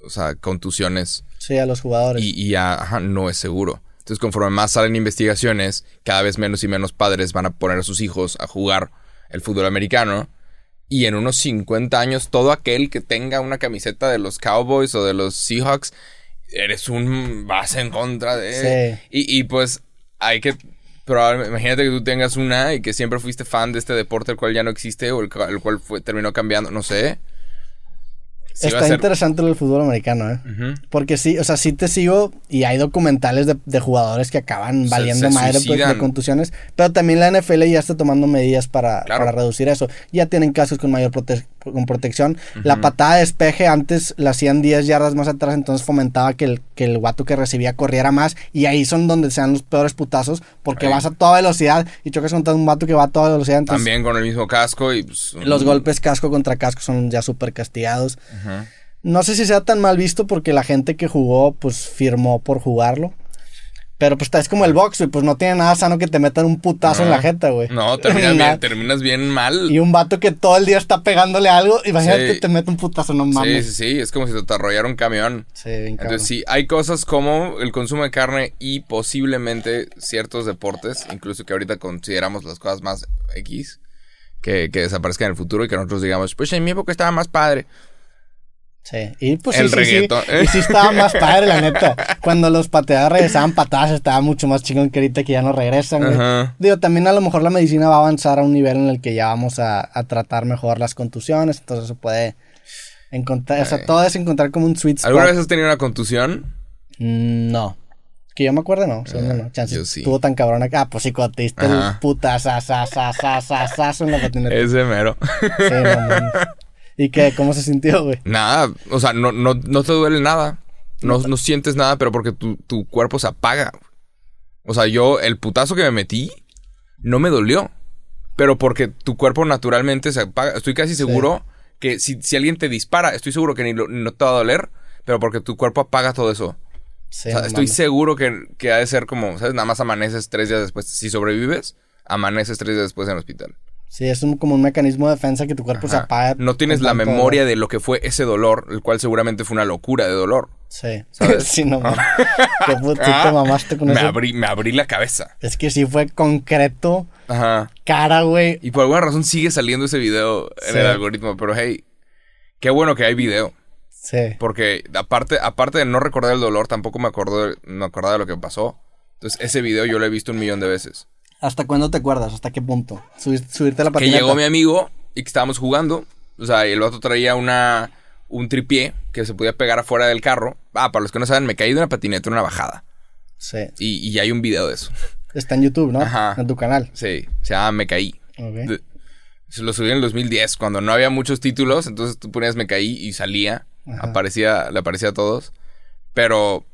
o sea, contusiones Sí, a los jugadores. y, y ya, ajá, no es seguro. Entonces, conforme más salen investigaciones, cada vez menos y menos padres van a poner a sus hijos a jugar el fútbol americano. Y en unos 50 años, todo aquel que tenga una camiseta de los Cowboys o de los Seahawks, eres un vas en contra de. Sí. Y, y pues hay que. Probablemente, imagínate que tú tengas una y que siempre fuiste fan de este deporte, el cual ya no existe o el, cual- el cual fue, terminó cambiando, no sé. Sí Está ser- interesante del fútbol americano, ¿eh? Porque sí, o sea, sí te sigo y hay documentales de, de jugadores que acaban valiendo se madre pues, de contusiones, pero también la NFL ya está tomando medidas para, Claro. para reducir eso. Ya tienen casos con mayor prote- con protección. La patada de despeje antes la hacían 10 yardas más atrás, entonces fomentaba que el, que el guato que recibía corriera más y ahí son donde se dan los peores putazos porque vas a toda velocidad y chocas contra un vato que va a toda velocidad, entonces También con el mismo casco y pues, los golpes casco contra casco son ya súper castigados. No sé si sea tan mal visto porque la gente que jugó, pues firmó por jugarlo. Pero pues es como el box, güey, pues no tiene nada sano que te metan un putazo en la jeta, güey. No, terminas bien, terminas bien mal. Y un vato que todo el día está pegándole algo, imagínate Sí. te mete un putazo, no Sí, mames. sí, sí, es como si te arrollara un camión. Sí, bien cabrón. Entonces sí, hay cosas como el consumo de carne y posiblemente ciertos deportes, incluso que ahorita consideramos las cosas más X, que, que desaparezcan en el futuro y que nosotros digamos, pues en mi época estaba más padre. Sí, y pues El sí, sí, reggaetón. sí. Y sí estaba más padre, la neta. Cuando los pateadores regresaban patadas, estaba mucho más chingón que ahorita que ya no regresan, güey. Digo, también a lo mejor la medicina va a avanzar a un nivel en el que ya vamos a, a tratar mejor las contusiones, entonces se puede encontrar, o sea, todo es encontrar como un sweet spot. ¿Alguna vez has tenido una contusión? Mm, No. Que yo me acuerde, no. yo no. Chance, Ah, yo sí. Estuvo tan cabrón acá. Ah, pues sí, cuando te diste el Ajá. putazazazazazazo en la patineta. Ese mero. Sí, no. ¿Y qué? ¿Cómo se sintió, güey? Nada, o sea, no, no, no te duele nada. No, no sientes nada, pero porque tu, tu cuerpo se apaga. O sea, yo, el putazo que me metí, no me dolió. Pero porque tu cuerpo naturalmente se apaga. Estoy casi seguro que si, si alguien te dispara, estoy seguro que ni lo- no te va a doler, pero porque tu cuerpo apaga todo eso. Sí, O sea, estoy seguro que, que ha de ser como, ¿sabes? Nada más amaneces tres días después. Si sobrevives, amaneces tres días después en el hospital. Sí, es un- como un mecanismo de defensa que tu cuerpo se Ajá. apaga. No tienes la memoria dolor. de lo que fue ese dolor, el cual seguramente fue una locura de dolor. Sí. ¿Sabes? sí, no mames. Qué puto Ah, te mamaste con me eso. abrí, me abrí la cabeza. Es que sí fue concreto, Ajá. cara, güey. Y por alguna razón sigue saliendo ese video en el algoritmo. Pero hey, qué bueno que hay video. Sí. Porque aparte, aparte de no recordar el dolor, tampoco me acuerdo me acordaba de lo que pasó. Entonces, ese video yo lo he visto un millón de veces. ¿Hasta cuándo te acuerdas? ¿Hasta qué punto? Subir- subirte a la Que patineta. llegó mi amigo y que estábamos jugando. O sea, el otro traía una un tripié que se podía pegar afuera del carro. Ah, para los que no saben, me caí de una patineta en una bajada. Sí. Y, y hay un video de eso. Está en YouTube, ¿no? Ajá. En tu canal. Sí, se llama Me Caí. Ok. De- se lo subí en el 2010, cuando no había muchos títulos, entonces tú ponías Me Caí y salía, Ajá. aparecía, le aparecía a todos. Pero,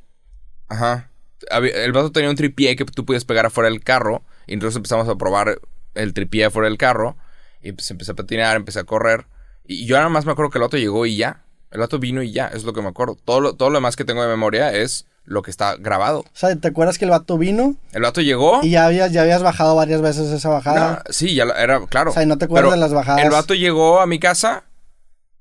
ajá, el vato tenía un tripié que tú podías pegar afuera del carro, y entonces empezamos a probar el tripié afuera del carro, y pues empecé a patinar, empecé a correr, y yo nada más me acuerdo que el vato llegó y ya, el vato vino y ya, es lo que me acuerdo. Todo lo, todo lo demás que tengo de memoria es lo que está grabado. O sea, ¿te acuerdas que el vato vino El vato llegó... y ya habías, ya habías bajado varias veces esa bajada? No, sí, ya era, claro. O sea, ¿y no te acuerdas Pero de las bajadas? El vato llegó a mi casa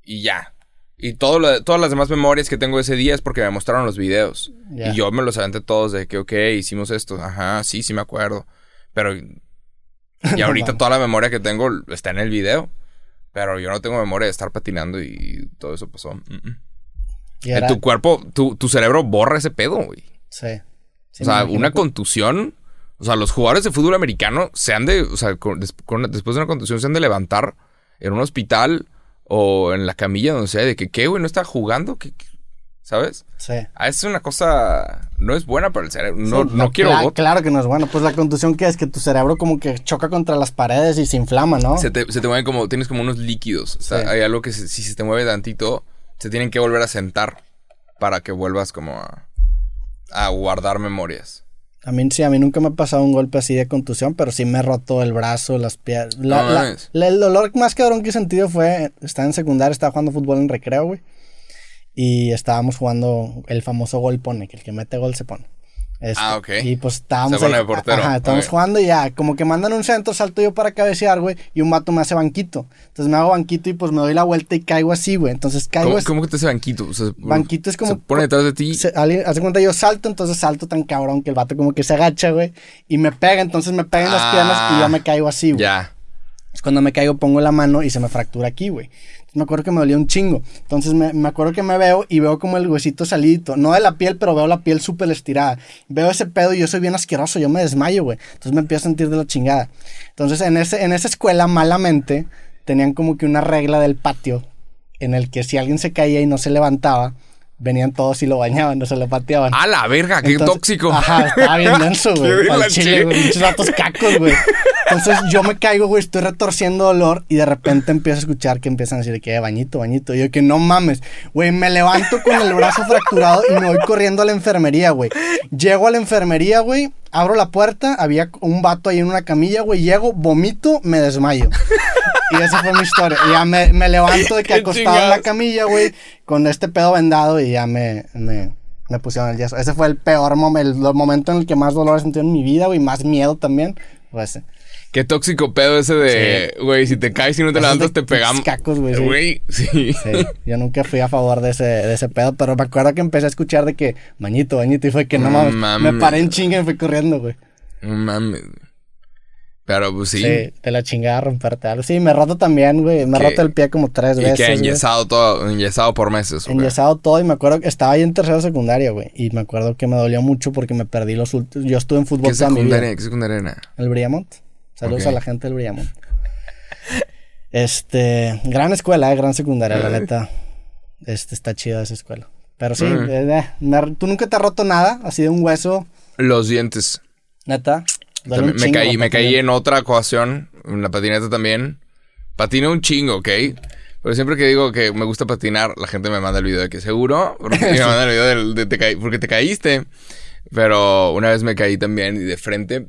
y ya. Y todo lo- todas las demás memorias que tengo ese día es porque me mostraron los videos. Y yo me los aventé todos de que, ok, hicimos esto. Ajá, sí, sí me acuerdo. Pero... Y ahorita toda la memoria que tengo está en el video. Pero yo no tengo memoria de estar patinando y todo eso pasó. Mm, mm. Y tu cuerpo, tu, tu cerebro borra ese pedo, güey. Sí. Sí, o sea, una contusión. O sea, los jugadores de fútbol americano se han de. O sea, con- con- después de una contusión se han de levantar en un hospital o en la camilla, donde sea, de que, ¿qué, güey? ¿No está jugando? ¿Qué, qué? ¿Sabes? Sí. Ah, es una cosa. No es buena para el cerebro. No, Sí, no quiero. Claro que no es bueno. Pues la contusión que es que tu cerebro como que choca contra las paredes y se inflama, ¿no? Se te, se te mueven como. Tienes como unos líquidos. O sea, Sí. hay algo que se- si se te mueve tantito, se tienen que volver a sentar para que vuelvas como a. a guardar memorias. A mí sí, a mí nunca me ha pasado un golpe así de contusión, pero sí me he roto el brazo, las piernas. La- No la- el dolor más cabrón que he sentido fue, estaba en secundaria, estaba jugando fútbol en recreo, güey. Y estábamos jugando el famoso gol pone, que el que mete gol se pone. Este, Ah, ok. Y pues estábamos Se pone ahí- de portero. Ajá, estábamos Ok. jugando y ya, como que mandan un centro, salto yo para cabecear, güey, y un vato me hace banquito. Entonces me hago banquito y pues me doy la vuelta y caigo así, güey. Entonces caigo ¿Cómo, así. cómo que te hace banquito? O sea, Banquito es como- Se pone detrás de ti. Se, hace cuenta yo salto, entonces salto tan cabrón que el vato como que se agacha, güey, y me pega, entonces me pega en las Ah. piernas y yo me caigo así, güey. Ya. Es cuando me caigo pongo la mano y se me fractura aquí, güey. Me acuerdo que me dolía un chingo. Entonces me, me acuerdo que me veo y veo como el huesito salidito. No de la piel, pero veo la piel súper estirada. Veo ese pedo y yo soy bien asqueroso. Yo me desmayo, güey. Entonces me empiezo a sentir de la chingada. Entonces en, ese, en esa escuela, malamente, tenían como que una regla del patio en el que si alguien se caía y no se levantaba, venían todos y lo bañaban, no se lo pateaban. ¡A la verga! ¡Qué Entonces- tóxico! Ajá, estaba bien denso, güey. Al chile. güey. Muchos datos cacos, güey. Entonces yo me caigo, güey, estoy retorciendo dolor y de repente empiezo a escuchar que empiezan a decir que "Eh, bañito, bañito. Y yo que no mames, güey, me levanto con el brazo fracturado y me voy corriendo a la enfermería, güey. Llego a la enfermería, güey, abro la puerta, había un vato ahí en una camilla, güey, llego, vomito, me desmayo. Y esa fue mi historia. Y ya me, me levanto de que acostado en la camilla, güey, con este pedo vendado y ya me, me, me pusieron el yeso. Ese fue el peor momento, el momento en el que más dolor sentido en mi vida, güey, más miedo también. Fue ese. Qué tóxico pedo ese de, güey, si te caes y no te Esos levantas, te pegamos. cacos, güey, sí. Güey, sí. Sí, yo nunca fui a favor de ese, de ese pedo, pero me acuerdo que empecé a escuchar de que bañito, bañito, y fue que no mames, mames. me paré en chinga y fui corriendo, güey. No mames. Pero pues sí. Sí. te la chingada romperte algo. Sí, me roto también, güey, me roto el pie como tres y veces. que güey. enyesado todo, enyesado por meses. Enyesado todo y me acuerdo que estaba ahí en tercera secundaria, güey. Y me acuerdo que me dolió mucho porque me perdí los últimos. Yo estuve en fútbol ¿Qué secundaria? ¿Qué secundaria era? El Briamont. Saludos a la gente del Briamont. Este, gran escuela, eh, gran secundaria, la Ay. neta. Este, está chida esa escuela. Pero sí, eh, eh, me- tú nunca te has roto nada, así de un hueso, Los dientes. neta. También me chingo, caí, me caí en otra ocasión, en la patineta también. Patiné un chingo, ¿ok? Pero siempre que digo que me gusta patinar, la gente me manda el video de que seguro, porque me manda el video del- de, te caí- porque te caíste. Pero una vez me caí también y de frente.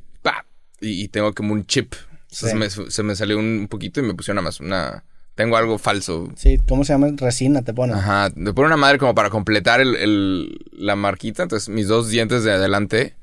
Y, y tengo como un chip. Sí. se, me, se me salió un poquito y me pusieron nada más una... Tengo algo falso. Sí, ¿cómo se llama? Resina te ponen. Ajá, me pone una madre como para completar el, el- la marquita. Entonces, mis dos dientes de adelante,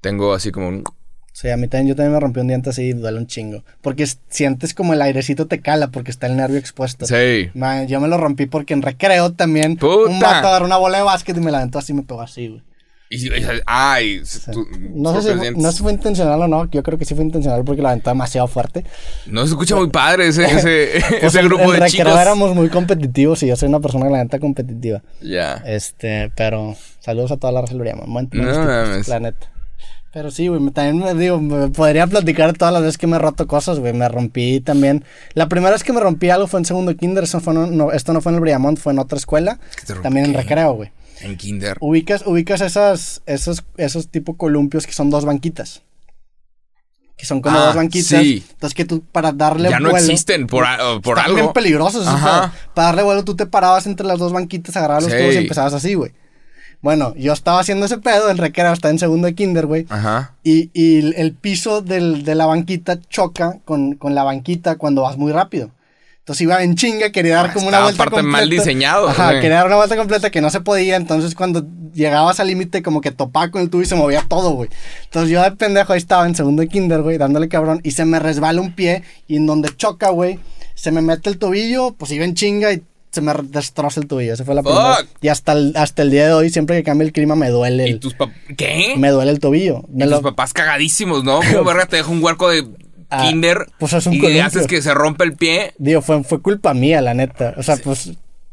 tengo así como un... Sí, a mí también, yo también me rompí un diente así y duele un chingo. Porque es- sientes como el airecito te cala porque está el nervio expuesto. Sí. Man, yo me lo rompí porque en recreo también ¡Puta! un vato agarró una bola de básquet y me la aventó así y me pegó así, güey. Y, y- ay, tú- No sé, si, dientes. no sé si fue intencional o no, yo creo que sí fue intencional porque la aventó demasiado fuerte. No se escucha muy padre ese, ese, Pues ese grupo de chicos. éramos muy competitivos y yo soy una persona que la neta competitiva. Ya. Este, pero saludos a toda la Briama. Buen- No tipos, mames. La neta. Pero sí, güey, también me digo, me podría platicar todas las veces que me he roto cosas, güey. Me rompí también. La primera vez que me rompí algo fue en segundo kinder, eso fue, no, no, esto no fue en el Briamont, fue en otra escuela. ¿Qué te rompí? También en recreo, güey. En kinder. Ubicas, ubicas esas, esos, esos tipo columpios que son dos banquitas. Que son como Ah, dos banquitas. sí. Entonces que tú para darle ya no vuelo. existen por, a- por Están algo. bien peligrosos. Para darle vuelo tú te parabas entre las dos banquitas, agarrabas los Sí. tubos y empezabas así, güey. Bueno, yo estaba haciendo ese pedo, el recreo está en segundo de kinder, güey. Ajá. Y, y el, el piso del- de la banquita choca con, con la banquita cuando vas muy rápido. Entonces iba en chinga, quería dar Ah, como una vuelta aparte mal completa. diseñado, Ajá, güey. quería dar una vuelta completa que no se podía. Entonces cuando llegabas al límite como que topaba con el tubo y se movía todo, güey. Entonces yo de pendejo ahí estaba en segundo de kinder, güey, dándole cabrón. Y se me resbala un pie y en donde choca, güey, se me mete el tobillo, pues iba en chinga y se me destroza el tobillo. Esa fue la primera. Fuck. Y hasta el, hasta el día de hoy, siempre que cambia el clima, me duele ¿Y el, tus papás? ¿Qué? me duele el tobillo. Me Y lo- tus papás cagadísimos, ¿no? ¿Cómo verga te deja un huerco de Ah, kinder pues es un y le columpio. haces que se rompe el pie? Digo, fue, fue culpa mía, la neta. O sea, pues,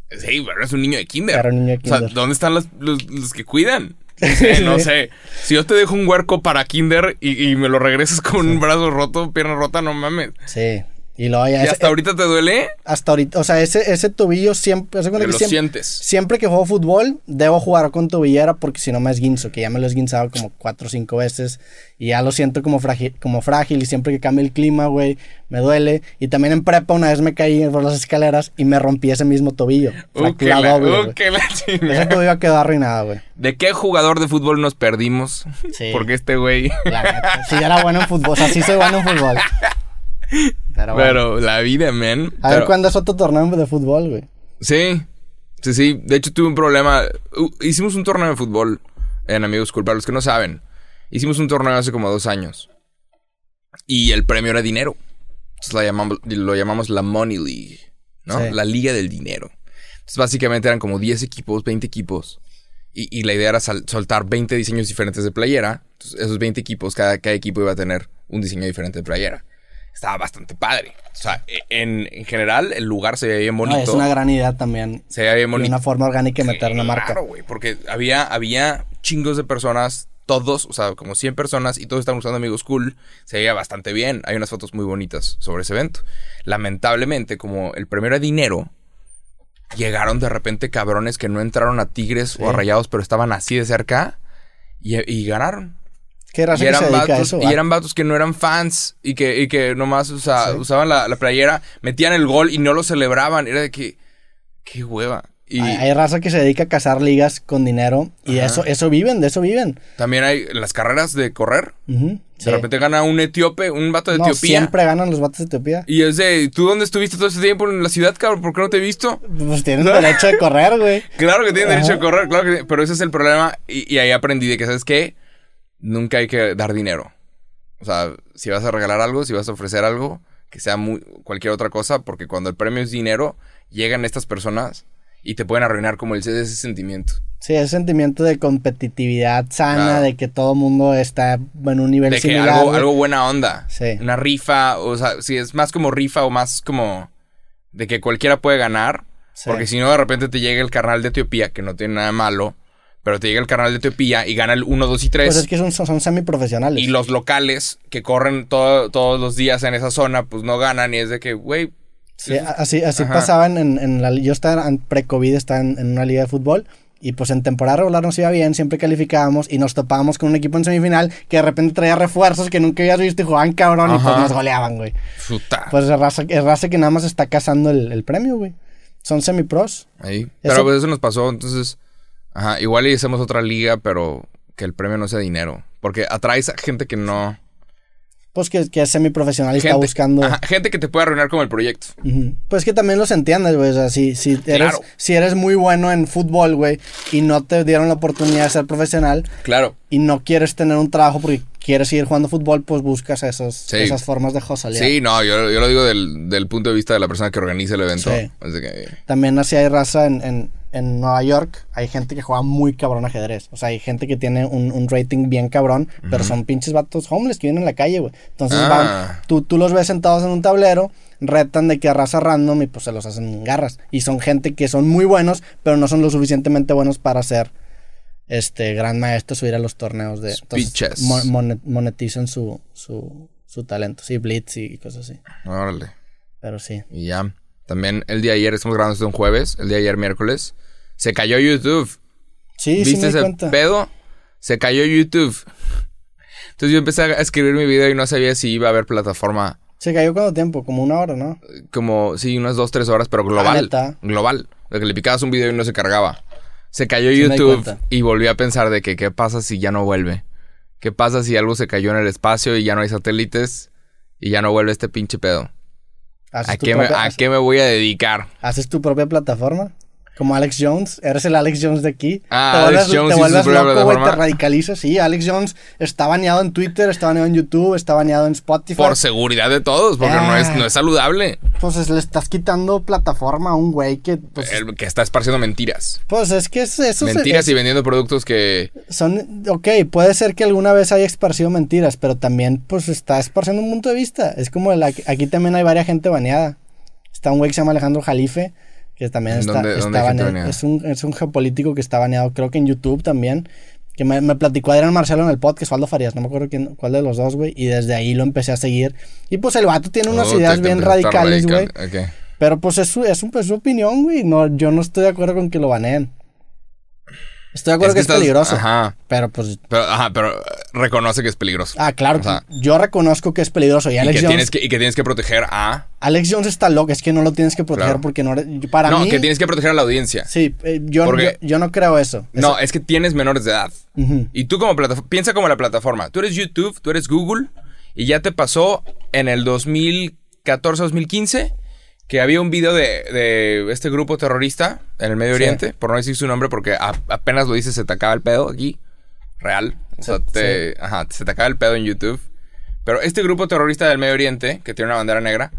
Sí, pero eres un niño de kinder. Era un niño de O sea. ¿dónde están los, los- los que cuidan? No sé, no sé. Si yo te dejo un huerco para kinder y, y me lo regresas con un brazo roto, pierna rota, no mames. sí. Y luego ya ¿Y ese- hasta ahorita te duele? hasta ahorita, o sea, ese, ese tobillo siempre, Que lo siempre, sientes. siempre que juego fútbol, debo jugar con tobillera porque si no me esguinzo, que ya me lo he esguinzado como cuatro o cinco veces y ya lo siento como frágil, como frágil y siempre que cambia el clima, güey, me duele. Y también en prepa una vez me caí por las escaleras y me rompí ese mismo tobillo. Uh, que Fractura la, doble, uh, güey. la Ese tobillo quedó arruinado, güey. ¿De qué jugador de fútbol nos perdimos? Sí. Porque este güey... La neta. Sí, era bueno en fútbol, o sea, sí soy bueno en fútbol. Pero, bueno. Pero la vida, man. A ver cuándo es otro torneo de fútbol, güey. Sí, sí, sí. De hecho, tuve un problema. Uh, hicimos un torneo de fútbol en Amigos Cool. Para los que no saben, hicimos un torneo hace como dos años. Y el premio era dinero. Entonces la llamamos, lo llamamos la Money League, ¿no? Sí. La Liga del Dinero. Entonces, básicamente eran como 10 equipos, 20 equipos. Y, y la idea era sal- soltar 20 diseños diferentes de playera. Entonces, esos 20 equipos, cada, cada equipo iba a tener un diseño diferente de playera. Estaba bastante padre. O sea, e- en, en general, el lugar se veía bien No, bonito. es una gran idea también. Se veía bien Y bonito. una forma orgánica de meter una marca. Claro, güey, porque había, había chingos de personas, todos, o sea, como 100 personas, y todos estaban usando Amigos Cool. Se veía bastante bien. Hay unas fotos muy bonitas sobre ese evento. Lamentablemente, como el premio era dinero, llegaron de repente cabrones que no entraron a Tigres o a Rayados, pero estaban así de cerca y, y ganaron. ¿Qué raza Y que se eran, dedica a vatos, eso? y va? eran vatos que no eran fans y que, y que nomás Sí. usaban la, la playera, metían el gol y no lo celebraban. Era de que, qué hueva. Y Hay, hay raza que se dedica a cazar ligas con dinero y Ajá. eso, eso viven, de eso viven. también hay las carreras de correr. De repente gana un etíope, un vato de No, Etiopía. siempre ganan los vatos de Etiopía. Y es de, ¿tú dónde estuviste todo este tiempo en la ciudad, cabrón? ¿Por qué no te he visto? Pues tienen derecho de correr, güey. Claro que tienen Ajá. derecho a correr, claro que pero ese es el problema. Y, y ahí aprendí de que, ¿sabes qué? Nunca hay que dar dinero. O sea, si vas a regalar algo, si vas a ofrecer algo, que sea muy, cualquier otra cosa, porque cuando el premio es dinero, llegan estas personas y te pueden arruinar como el, ese sentimiento. Sí, ese sentimiento de competitividad sana, Claro. de que todo mundo está en un nivel De que similar. algo, güey. algo buena onda. Sí. Una rifa, o sea, si es más como rifa o más como de que cualquiera puede ganar. Sí. Porque si no, de repente te llega el carnal de Etiopía, que no tiene nada malo, pero te llega el carnal de Etiopía y gana el 1, 2 y 3. Pues es que son, son, semiprofesionales. Y los locales que corren todo- todos los días en esa zona, pues no ganan. Y es de que, güey, Sí, así, así Ajá. pasaba en, en, la yo estaba pre-COVID, estaba en, en una liga de fútbol y pues en temporada regular nos iba bien, siempre calificábamos y nos topábamos con un equipo en semifinal que de repente traía refuerzos que nunca habías visto y jugaban cabrón y pues nos goleaban, güey. Pues es raza, es raza que nada más está cazando el, el premio, güey. Son semipros. Ahí. Pero Eso- pues eso nos pasó, entonces, ajá, igual y hacemos otra liga, pero que el premio no sea dinero. Porque atraes a gente que no... Pues que, que es semiprofesional y está buscando. ajá, gente que te puede arruinar como el proyecto. Pues que también los entiendes, güey. O sea, si, si, eres, Claro. si eres muy bueno en fútbol, güey, y no te dieron la oportunidad de ser profesional Claro. y no quieres tener un trabajo porque quieres seguir jugando fútbol, pues buscas esos, Sí. esas formas de josalear. Sí, no, yo, yo lo digo del, del punto de vista de la persona que organiza el evento. Sí. Que, También así hay raza en, en, en Nueva York. Hay gente que juega muy cabrón ajedrez. O sea, hay gente que tiene un, un rating bien cabrón, pero son pinches vatos homeless que viven en la calle, güey. Entonces Ah. van- tú, tú los ves sentados en un tablero, retan de que a raza random y pues se los hacen garras. Y son gente que son muy buenos, pero no son lo suficientemente buenos para ser este gran maestros o ir a los torneos de... entonces, monetizan su, su, su talento. Sí, blitz y cosas así. órale. Pero sí. Y ya. También el día de ayer, estamos grabando esto un jueves, el día de ayer miércoles, se cayó YouTube. Sí, sí ¿Viste me di ese cuenta. pedo? Se cayó YouTube. Entonces yo empecé a escribir mi video y no sabía si iba a haber plataforma Se cayó cuánto tiempo, como una hora, ¿no? como, sí, unas dos, tres horas, pero global. Ah, global. De que le picabas un video y no se cargaba. Se cayó Sí me YouTube y volví a pensar de que qué pasa si ya no vuelve. ¿Qué pasa si algo se cayó en el espacio y ya no hay satélites y ya no vuelve este pinche pedo? ¿Haces ¿A tu qué, me, ¿A qué me voy a dedicar? ¿Haces tu propia plataforma? Como Alex Jones, eres el Alex Jones de aquí. Ah, te Alex vuelves, Jones te vuelves loco, güey, te radicalizas. Sí, Alex Jones está baneado en Twitter, está baneado en YouTube, está baneado en Spotify. Por seguridad de todos, porque no, es, no es saludable. Pues es- le estás quitando plataforma a un güey que, pues, El que está esparciendo mentiras. pues es que es- eso se- Mentiras es- y vendiendo productos que... son, ok, puede ser que alguna vez haya esparcido mentiras, pero también pues está esparciendo un punto de vista. Es como el- aquí, aquí también hay varias gente baneada. Está un güey que se llama Alejandro Jalife, que también está, ¿Dónde- está dónde hay gente baneado. Es un, es un geopolítico que está baneado, creo que en YouTube también. Que me, me platicó Adrián Marcelo en el podcast, Aldo Farías, no me acuerdo quién, cuál de los dos, güey. Y desde ahí lo empecé a seguir. Y pues el vato tiene unas Oh, ideas bien radicales, güey. radical-. Pero pues es su, es, un- pues, su opinión, güey. No, yo no estoy de acuerdo con que lo baneen. Estoy de acuerdo que, es estás- peligroso. Ajá. Pero pues Pero, ajá, pero eh, reconoce que es peligroso. Ah, claro. O sea, yo reconozco que es peligroso. Y y, Alex que Jones, tienes que, y que tienes que proteger a... Alex Jones está loco. Es que no lo tienes que proteger Claro. porque no eres- Para no, mí. que tienes que proteger a la audiencia. Sí, eh, yo, Porque- yo, yo no creo eso. No, es que tienes menores de edad. Y tú como plataforma, piensa como la plataforma. Tú eres YouTube, tú eres Google, y ya te pasó en el 2014-2015 que había un video de, de este grupo terrorista en el Medio Sí. Oriente, por no decir su nombre, porque a- apenas lo dices se te acaba el pedo aquí. Real. O sea, Sí, te- ajá, se te acaba el pedo en YouTube. Pero este grupo terrorista del Medio Oriente, que tiene una bandera negra,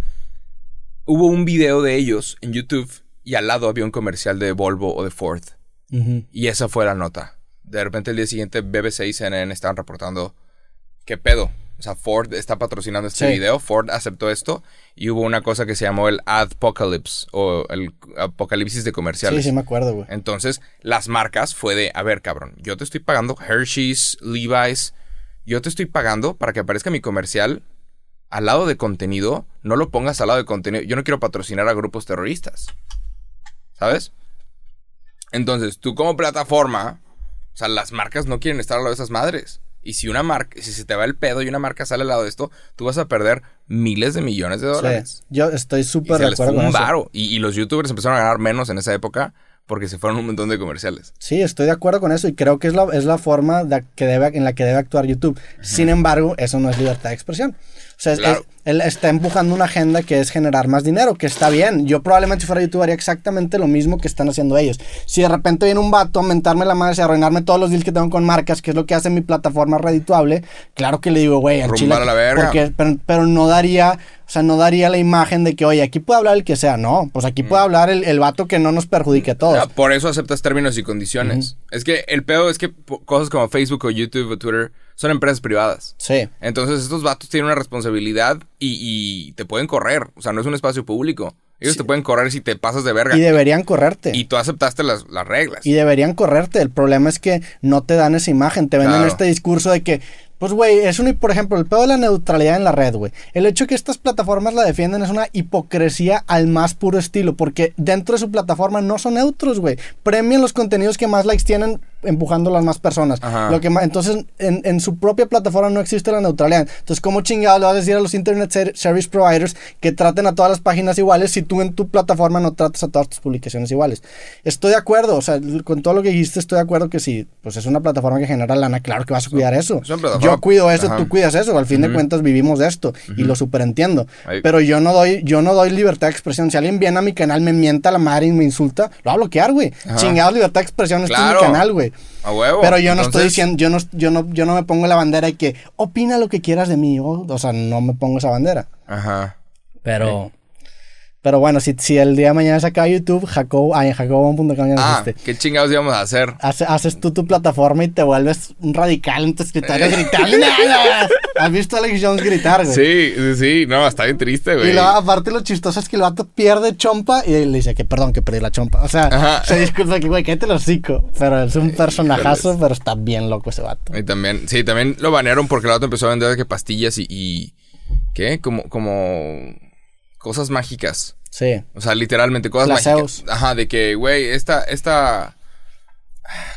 hubo un video de ellos en YouTube y al lado había un comercial de Volvo o de Ford. Y esa fue la nota. De repente el día siguiente BBC y CNN estaban reportando qué pedo. O sea, Ford está patrocinando este Sí. video, Ford aceptó esto y hubo una cosa que se llamó el Adpocalypse o el apocalipsis de comerciales. Sí, sí, me acuerdo, güey. Entonces, las marcas fue de, a ver, cabrón, yo te estoy pagando Hershey's, Levi's, yo te estoy pagando para que aparezca mi comercial al lado de contenido, no lo pongas al lado de contenido. Yo no quiero patrocinar a grupos terroristas. ¿Sabes? Entonces, tú como plataforma, o sea, las marcas no quieren estar al lado de esas madres. Y si una marca, si se te va el pedo y una marca sale al lado de esto, tú vas a perder miles de millones de dólares. Sí, yo estoy súper de acuerdo con un varo. Y, y los youtubers empezaron a ganar menos en esa época porque se fueron un montón de comerciales. Sí, estoy de acuerdo con eso y creo que es la, es la forma de- que debe, en la que debe actuar YouTube. Sin embargo, eso no es libertad de expresión. O sea, Claro. es- él está empujando una agenda que es generar más dinero, que está bien. Yo probablemente si fuera YouTube haría exactamente lo mismo que están haciendo ellos. Si de repente viene un vato a mentarme la madre y arruinarme todos los deals que tengo con marcas, que es lo que hace mi plataforma redituable, claro que le digo, güey, al chile. a la verga. Porque, pero, pero no daría... O sea, no daría la imagen de que, oye, aquí puede hablar el que sea. No, pues aquí puede hablar el, el vato que no nos perjudique a todos. Ah, Por eso aceptas términos y condiciones. Es que el pedo es que cosas como Facebook o YouTube o Twitter son empresas privadas. Sí. Entonces estos vatos tienen una responsabilidad y, y te pueden correr. O sea, no es un espacio público. Ellos te pueden correr si te pasas de verga. Y deberían correrte. Y tú aceptaste las, las reglas. Y deberían correrte. El problema es que no te dan esa imagen. Te venden Claro. este discurso de que, pues, güey, es un, por ejemplo, el pedo de la neutralidad en la red, güey. El hecho de que estas plataformas la defienden es una hipocresía al más puro estilo, porque dentro de su plataforma no son neutros, güey. Premian los contenidos que más likes tienen empujando a las más personas. Ajá. Lo que más, entonces, en, en su propia plataforma no existe la neutralidad. Entonces, ¿cómo chingado le vas a decir a los Internet ser- Service Providers que traten a todas las páginas iguales si tú en tu plataforma no tratas a todas tus publicaciones iguales? Estoy de acuerdo, o sea, con todo lo que dijiste estoy de acuerdo que si pues es una plataforma que genera lana, claro que vas a cuidar eso. es una plataforma- Yo cuido eso, Ajá. tú cuidas eso, al fin de cuentas vivimos de esto y lo superentiendo. Ahí. Pero yo no doy yo no doy libertad de expresión. Si alguien viene a mi canal, me mienta la madre y me insulta, lo voy a bloquear, güey. Chingados libertad de expresión, este Claro. es mi canal, güey. A huevo. Pero yo no estoy diciendo, yo no, yo no, yo no me pongo la bandera de que opina lo que quieras de mí. O, o sea, no me pongo esa bandera. Ajá. Pero, pero bueno, si, si el día de mañana se acaba YouTube, Jacob, ay, en jacobo.com ya no Ah, existe. ¿qué chingados íbamos a hacer? Hace- haces tú tu plataforma y te vuelves un radical en tu escritorio gritando. "Nada". ¿Has visto a Alex Jones gritar, güey? Sí, sí, sí. No, está bien triste, güey. Y luego, aparte, lo chistoso es que el vato pierde chompa y le dice que perdón, que perdí la chompa. O sea, Ajá. se disculpa que, güey, cállate el hocico. Pero es un personajazo, pero está bien loco ese vato. Y también, sí, también lo banearon porque el vato empezó a vender de que pastillas y, y ¿qué? Como, como cosas mágicas. Sí. O sea, literalmente cosas mágicas. Ajá, de que, güey, esta, esta,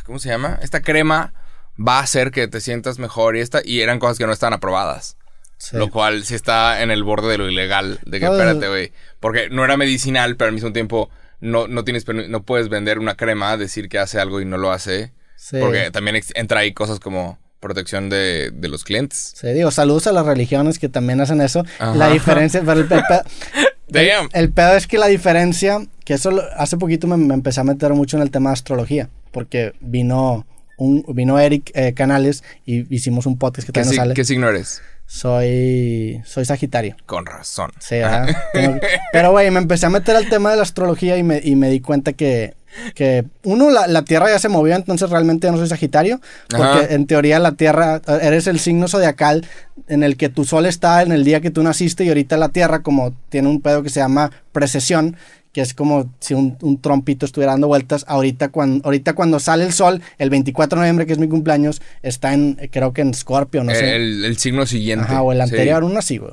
¿cómo se llama? Esta crema va a hacer que te sientas mejor y esta, y eran cosas que no estaban aprobadas. sí. Lo cual sí está en el borde de lo ilegal. De que, No, espérate, güey. Porque no era medicinal, pero al mismo tiempo no, no tienes, no puedes vender una crema, decir que hace algo y no lo hace. Sí. Porque también entra ahí cosas como protección de, de los clientes. Sí, digo, saludos a las religiones que también hacen eso. Ajá. La diferencia, pero el, pe- Damn. El pedo es que la diferencia, que eso lo- hace poquito me, me empecé a meter mucho en el tema de astrología, porque vino un, vino Eric eh, Canales y hicimos un podcast que ¿Qué, también si- sale. qué signo eres? Soy, soy Sagitario. Con razón. Sí, ¿verdad? Tengo- Pero, güey, me empecé a meter al tema de la astrología y me, y me di cuenta que, que uno, la, la Tierra ya se movió, entonces realmente ya no soy Sagitario, porque Ajá. en teoría la Tierra, eh, eres el signo zodiacal en el que tu sol está en el día que tú naciste y ahorita la Tierra, como tiene un pedo que se llama precesión, que es como si un, un trompito estuviera dando vueltas, ahorita cuando, ahorita cuando sale el sol, el 24 de noviembre, que es mi cumpleaños, está en, eh, creo que en Scorpio, no sé. el, el signo siguiente. Ajá, o el Sí. anterior, uno así, güey.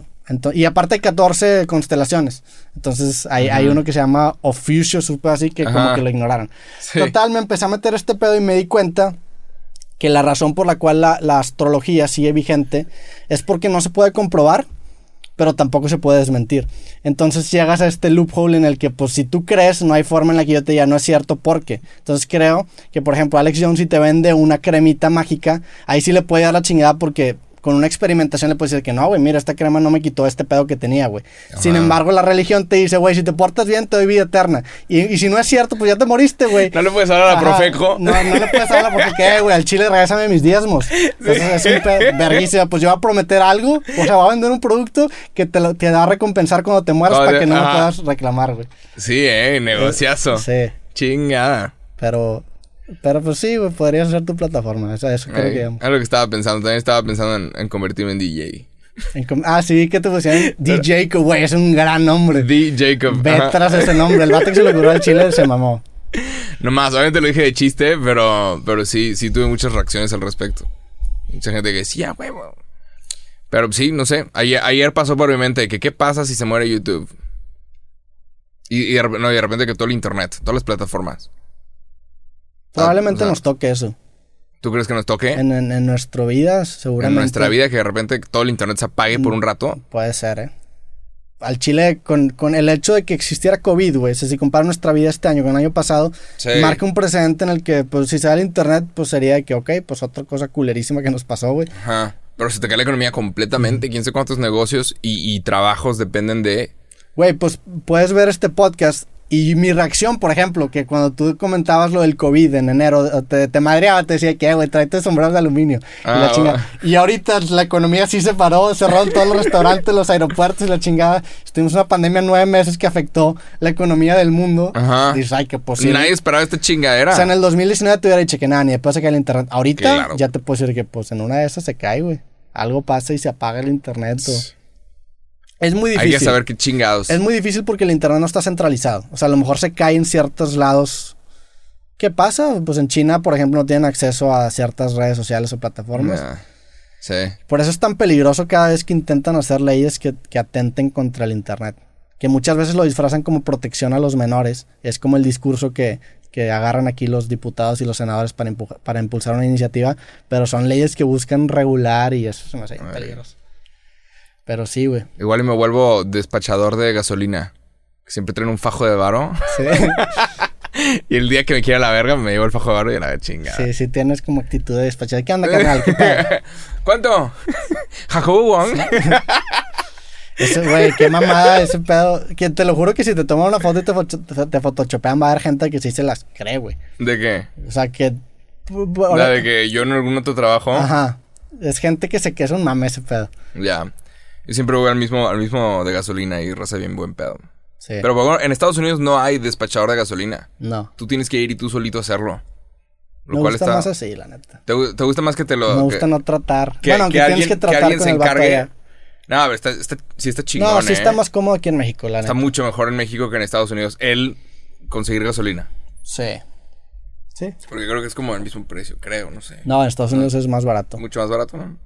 Y aparte hay 14 constelaciones. Entonces hay, hay uno que se llama Oficius, supe así que como que lo ignoraron. Sí. Total, me empecé a meter este pedo y me di cuenta que la razón por la cual la, la astrología sigue vigente es porque no se puede comprobar, pero tampoco se puede desmentir. Entonces llegas a este loophole en el que, pues, si tú crees, no hay forma en la que yo te diga no es cierto, ¿por qué? Entonces creo que, por ejemplo, Alex Jones, si te vende una cremita mágica, ahí sí le puede dar la chingada porque con una experimentación le puedes decir que no, güey, mira, esta crema no me quitó este pedo que tenía, güey. Sin embargo, la religión te dice, güey, si te portas bien, te doy vida eterna. Y, y si no es cierto, pues ya te moriste, güey. No le puedes hablar a la Profeco. No, no le puedes hablar porque qué, güey. Al chile regásame mis diezmos. Entonces es un pedo verguísima. Pues yo voy a prometer algo. O sea, voy a vender un producto que te, lo, te da a recompensar cuando te mueras Oh, para que no me puedas reclamar, güey. Sí, eh, negociazo. Sí. Chingada. Pero, pero pues sí, güey. Podría ser tu plataforma. Eso creo que. Es lo que estaba pensando. También estaba pensando en, en convertirme en DJ. en ah, sí, que te pusieron DJ, que güey, es un gran nombre. D. Jacob. Ve Ajá. tras ese nombre. El vato que se le ocurrió al chile se mamó. Nomás, obviamente lo dije de chiste, pero, pero sí, sí tuve muchas reacciones al respecto. Mucha gente que decía, huevo. Pero sí, no sé. Ayer, ayer pasó por mi mente que qué pasa si se muere YouTube. Y, no, y de repente que todo el internet, todas las plataformas. Probablemente o sea, nos toque eso. ¿Tú crees que nos toque? En, En, en, en nuestra vida, seguramente. nuestra vida que de repente todo el internet se apague por un rato. Puede ser, ¿eh? Al Chile, con, con el hecho de que existiera COVID, güey, o sea, si compara nuestra vida este año con el año pasado, Sí. marca un precedente en el que, pues, si se da el internet, pues sería de que, ok, pues otra cosa culerísima que nos pasó, güey. Ajá. Pero se te cae la economía completamente. Quién sé cuántos negocios y, y trabajos dependen de. Güey, pues puedes ver este podcast y mi reacción, por ejemplo, que cuando tú comentabas lo del COVID en enero, te, te madreaba, te decía que, güey, tráete sombreros de aluminio. y, la Ah, y ahorita la economía sí se paró, cerraron todos los restaurantes, los aeropuertos y la chingada. Estuvimos en una pandemia nueve meses que afectó la economía del mundo. Ajá. Dices, ay, qué posible. Nadie esperaba esta chingadera. O sea, en el 2019 te hubiera dicho que nada, ni después se cae el internet. Ahorita Claro. ya te puedo decir que, pues, en una de esas se cae, güey. Algo pasa y se apaga el internet. o- Es muy difícil. Hay que saber qué chingados. Es muy difícil porque el internet no está centralizado. O sea, a lo mejor se cae en ciertos lados. ¿Qué pasa? Pues en China, por ejemplo, no tienen acceso a ciertas redes sociales o plataformas. Nah. Sí. Por eso es tan peligroso cada vez que intentan hacer leyes que, que atenten contra el internet. Que muchas veces lo disfrazan como protección a los menores. Es como el discurso que, que agarran aquí los diputados y los senadores para, empuja- para impulsar una iniciativa. Pero son leyes que buscan regular y eso se me hace peligroso. Pero sí, güey. Igual y me vuelvo despachador de gasolina. Que siempre traen un fajo de varo. Sí. Y el día que me quiera la verga, me llevo el fajo de varo y a la chingada. Sí, sí tienes como actitud de despachar. ¿Qué onda, carnal? ¿Qué pedo? ¿Cuánto? Jacobo Wong. Ese, güey, qué mamada ese pedo. Que te lo juro que si te toman una foto y te, fo- te, te photoshopean, va a haber gente que sí se las cree, güey. ¿De qué? O sea, que... La de que yo en algún otro trabajo. Ajá. Es gente que se que es un mame ese pedo. Ya. Yo siempre voy al mismo, al mismo de gasolina y raza bien buen pedo. Sí. Pero bueno, en Estados Unidos no hay despachador de gasolina. no. Tú tienes que ir y tú solito hacerlo. Lo Me cual gusta está. más así, la neta. ¿Te, te gusta más que te lo. Me gusta que, no tratar. que- bueno, aunque que tienes alguien, que tratar alguien con se encargue? No, pero está, está, sí está chingón, No, sí ¿eh? está más cómodo aquí en México, la Está neta. mucho mejor en México que en Estados Unidos el conseguir gasolina. Sí. Sí. Porque creo que es como el mismo precio, creo, no sé. No, en Estados Unidos es más barato. Mucho más barato, ¿no?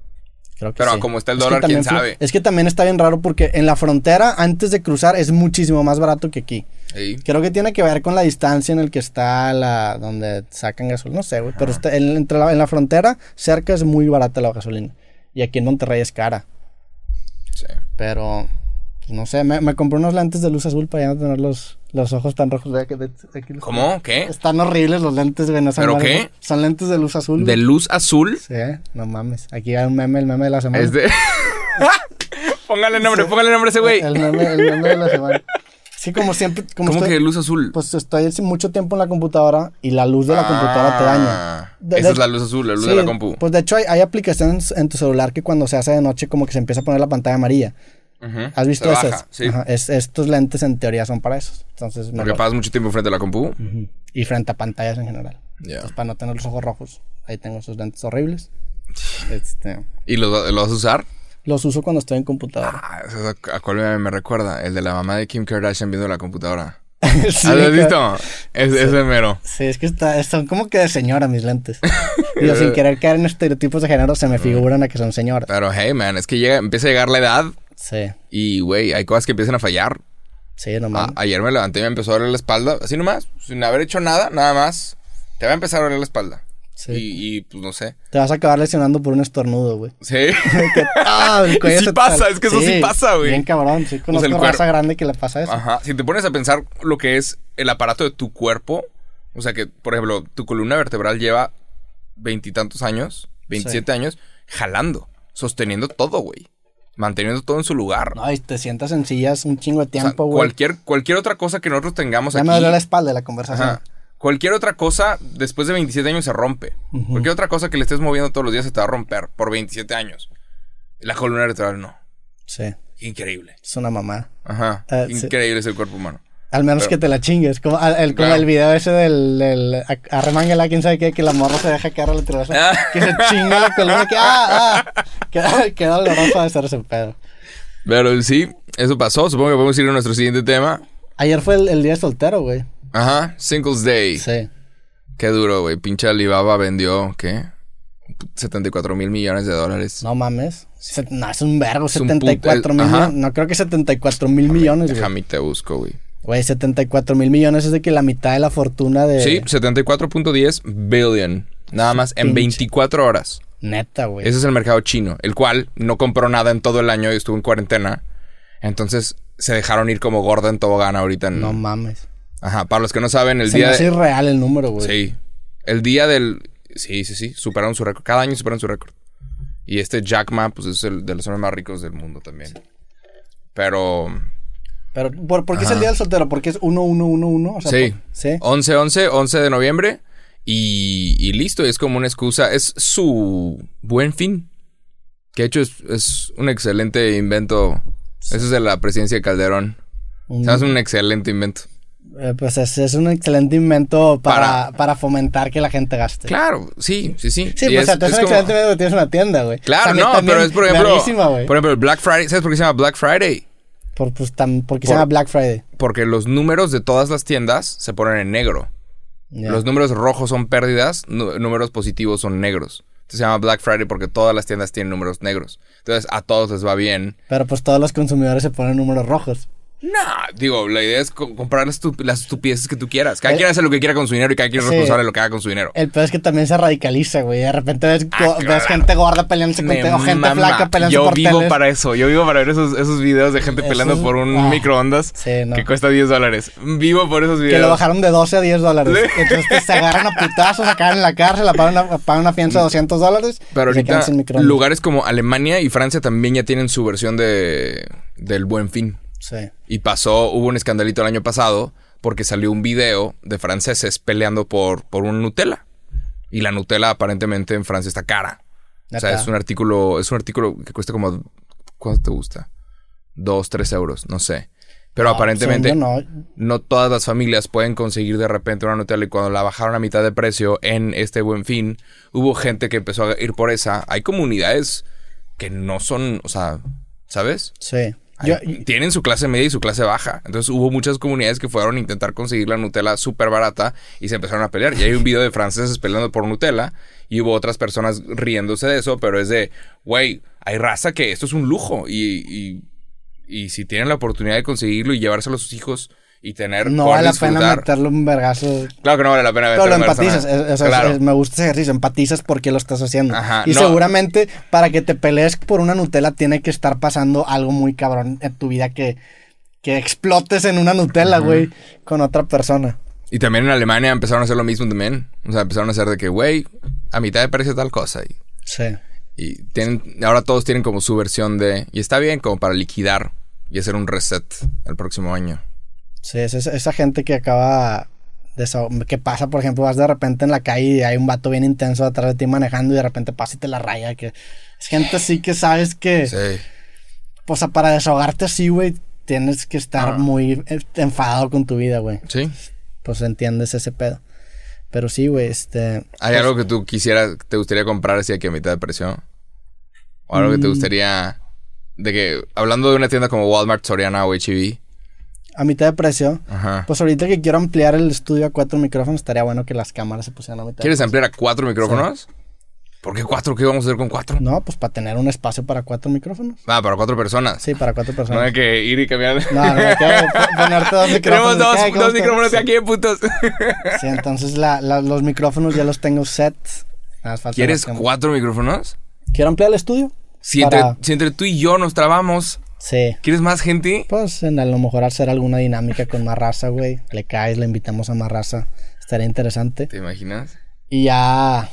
Creo que Pero sí. como está el Es que dólar, quién también flu- sabe. Es que también está bien raro porque en la frontera, antes de cruzar, es muchísimo más barato que aquí. Sí. Creo que tiene que ver con la distancia en el que está la donde sacan gasolina. No sé, güey. Pero está- en, entre la, en la frontera, cerca es muy barata la gasolina. Y aquí en Monterrey es cara. Sí. Pero, no sé, me, me compré unos lentes de luz azul para ya no tener los, los ojos tan rojos. De- de ¿Cómo? ¿Qué? Están horribles los lentes, güey. No son ¿Pero qué? Son lentes de luz azul. De güey. luz azul. Sí, no mames. Aquí hay un meme, el meme de la semana. Es de. Póngale nombre, póngale nombre a ese güey. El meme, el meme de la semana. Sí, como siempre. Como ¿Cómo estoy- que luz azul? Pues estoy hace mucho tiempo en la computadora y la luz de la computadora te daña. Ah, De- Esa de- es la luz azul, la luz Sí, de la compu. Pues de hecho hay, hay aplicaciones en tu celular que cuando se hace de noche como que se empieza a poner la pantalla amarilla. ¿Has visto Se esas? baja, Sí. Ajá, es- estos lentes en teoría son para eso. Entonces, Porque mejor. pasas mucho tiempo frente a la compu. Y frente a pantallas en general. Entonces, para no tener los ojos rojos. Ahí tengo esos lentes horribles. Este, ¿Y los, los vas a usar? los uso cuando estoy en computadora. Ah, eso es a, a cuál me, me recuerda. El de la mamá de Kim Kardashian viendo la computadora. Sí, ¿Has visto? Es, Ese mero. Sí, es que está, son como que de señora mis lentes. Digo, sin querer caer en estereotipos de género, se me figuran a que son señoras. Pero hey, man, es que llega, empieza a llegar la edad Sí, y, güey, hay cosas que empiezan a fallar. sí, no A- mames. ayer me levanté y me empezó a doler la espalda, así nomás, sin haber hecho nada, nada más. Te va a empezar a doler la espalda. Sí. Y, y, pues no sé. Te vas a acabar lesionando por un estornudo, güey. Sí. Que- ¡Ah! El cuello Sí se pasa, es que eso sí pasa, güey. Bien cabrón, sí. Conozco el raza grande que le pasa eso. Ajá. Si te pones a pensar lo que es el aparato de tu cuerpo, o sea que, por ejemplo, tu columna vertebral lleva veintitantos años, 27 años, jalando, sosteniendo todo, güey. Manteniendo todo en su lugar. No, y te sientas en sillas un chingo de O sea, tiempo, güey. cualquier, cualquier otra cosa que nosotros tengamos ya aquí. me dolió la espalda de la conversación. Ajá. Cualquier otra cosa después de 27 años se rompe. Cualquier otra cosa que le estés moviendo todos los días se te va a romper por 27 años. La columna vertebral no. Sí, Increíble. es una mamá. Ajá. Ah, sí. Increíble es el cuerpo humano. Al menos Pero- que te la chingues. Como, el, como Claro. el video ese del, del arremángala, quién sabe qué, que la morra se deja caer a la tirada. Ah. Que se chinga la columna, que ah, ah. Queda, queda doloroso de hacer ese pedo. Pero sí, eso pasó. Supongo que podemos ir a nuestro siguiente tema. Ayer fue el, el día de soltero, güey. Ajá. Singles Day. Sí. Qué duro, güey. Pinche Alibaba vendió, ¿qué? 74 mil millones de dólares. No mames. Se- no, es un un 74 puto- mil millones. No creo que 74 mil millones, güey. Déjame te busco, güey. Güey, 74 mil millones es de que la mitad de la fortuna de. Sí, 74.10 billion. Nada más en Pinche. 24 horas. Neta, güey. Ese es el mercado chino, el cual no compró nada en todo el año y estuvo en cuarentena. Entonces se dejaron ir como gorda en tobogán ahorita. En... No mames. Ajá, para los que no saben, el Se me día hace de... irreal el número, güey. Sí. El día del... Sí, sí, sí. Superaron su récord. Cada año superan su récord. Y este Jack Ma, pues es el de los hombres más ricos del mundo también. Pero... Pero, ¿por, por qué es el día del soltero? ¿Porque es 1111? O sea, Sí. por- sí. 11, 11, 11 de noviembre. Y, y listo, es como una excusa. Es su buen fin. Que de hecho es, es un excelente invento. Eso es de la presidencia de Calderón. Se hace un excelente invento. eh, pues es, es un excelente invento para, Para- para fomentar que la gente gaste. Claro, sí, sí, sí. Sí, Y pues o sea, tú es un como- excelente invento que tienes una tienda, güey. Claro, También- no, también pero es por ejemplo. Por ejemplo, el Black Friday. ¿Sabes por qué se llama Black Friday? Por, pues, porque se llama Black Friday. Porque los números de todas las tiendas se ponen en negro. Los números rojos son pérdidas, números positivos son negros. Entonces se llama Black Friday porque todas las tiendas tienen números negros. Entonces a todos les va bien. Pero pues todos los consumidores se ponen números rojos. Nah, digo, la idea es co- comprar las, estup- las estupideces que tú quieras. Cada quien hace lo que quiera con su dinero y cada quien es sí. responsable de lo que haga con su dinero. El peor es que también se radicaliza, güey. De repente ves, Ah, claro. ves gente gorda peleándose con o gente mama. flaca peleándose Yo por vivo teles. para eso. Yo vivo para ver esos, esos videos de gente Esos- peleando por un ah, microondas sí, no. que cuesta 10 dólares. Vivo por esos videos. Que lo bajaron de 12 a 10 dólares. Sí. Entonces pues, se agarran a putazos, acaban en la cárcel, pagan una, pagan una fianza de 200 dólares. Pero ahorita lugares como Alemania y Francia también ya tienen su versión de del Buen Fin. Sí. Y pasó, hubo un escandalito el año pasado porque salió un video de franceses peleando por, por un Nutella. Y la Nutella aparentemente en Francia está cara. O sea, es un artículo, es un artículo que cuesta como, ¿cuánto te gusta? Dos, tres euros, no sé. Pero No, aparentemente según yo no. no todas las familias pueden conseguir de repente una Nutella y cuando la bajaron a mitad de precio en este buen fin, hubo gente que empezó a ir por esa. Hay comunidades que no son, o sea, ¿sabes? Sí. Hay- tienen su clase media y su clase baja. Entonces hubo muchas comunidades que fueron a intentar conseguir la Nutella súper barata y se empezaron a pelear. Y hay un video de franceses peleando por Nutella y hubo otras personas riéndose de eso, pero es de, güey, hay raza que esto es un lujo y, y, y si tienen la oportunidad de conseguirlo y llevárselo a sus hijos y tener... no vale la pena meterle un vergazo. Claro que no vale la pena Pero lo meterle empatizas. es- es- Claro. es- me gusta ese ejercicio. Empatizas porque lo estás haciendo. Ajá, y no. seguramente para que te pelees por una Nutella tiene que estar pasando algo muy cabrón en tu vida que, que explotes en una Nutella, güey, con otra persona. Y también en Alemania empezaron a hacer lo mismo también. O sea, empezaron a hacer de que, güey, a mitad de precio tal cosa. Y, Sí. Y tienen, ahora todos tienen como su versión de... Y está bien como para liquidar y hacer un reset el próximo año. Sí, es esa, esa gente que acaba de eso, que pasa, por ejemplo, vas de repente en la calle y hay un vato bien intenso atrás de ti manejando y de repente pasa y te la raya. Que es gente así que sabes que, Sí. o sea, para desahogarte así, güey, tienes que estar Ah. muy eh, enfadado con tu vida, güey. Sí. Pues entiendes ese pedo. Pero sí, güey, este. ¿Hay algo que tú quisieras, te gustaría comprar así aquí a mitad de precio? ¿O algo que te Mm. gustaría... De que, hablando de una tienda como Walmart, Soriana o H-E-B. A mitad de precio. Ajá. Pues ahorita que quiero ampliar el estudio a cuatro micrófonos, estaría bueno que las cámaras se pusieran a mitad. de ¿Quieres precio. ampliar a cuatro micrófonos? ¿Por qué cuatro? ¿Qué vamos a hacer con cuatro? No, pues para tener un espacio para cuatro micrófonos. Ah, para cuatro personas. Sí, para cuatro No personas. hay que ir y cambiar. No, no, hay que po- ponerte dos Tenemos micrófonos. dos, ¿Qué? ¿Cómo dos estás? micrófonos Sí. aquí, putos. Sí, entonces la- la- los micrófonos ya los tengo set. ¿Quieres cuatro micrófonos? ¿Quiero ampliar el estudio? Si entre, Para- si entre tú y yo nos trabamos, Sí. ¿quieres más gente? Pues en a lo mejor hacer alguna dinámica con más raza, güey. Le caes, le invitamos a más raza. Estaría interesante. ¿Te imaginas? Y ya.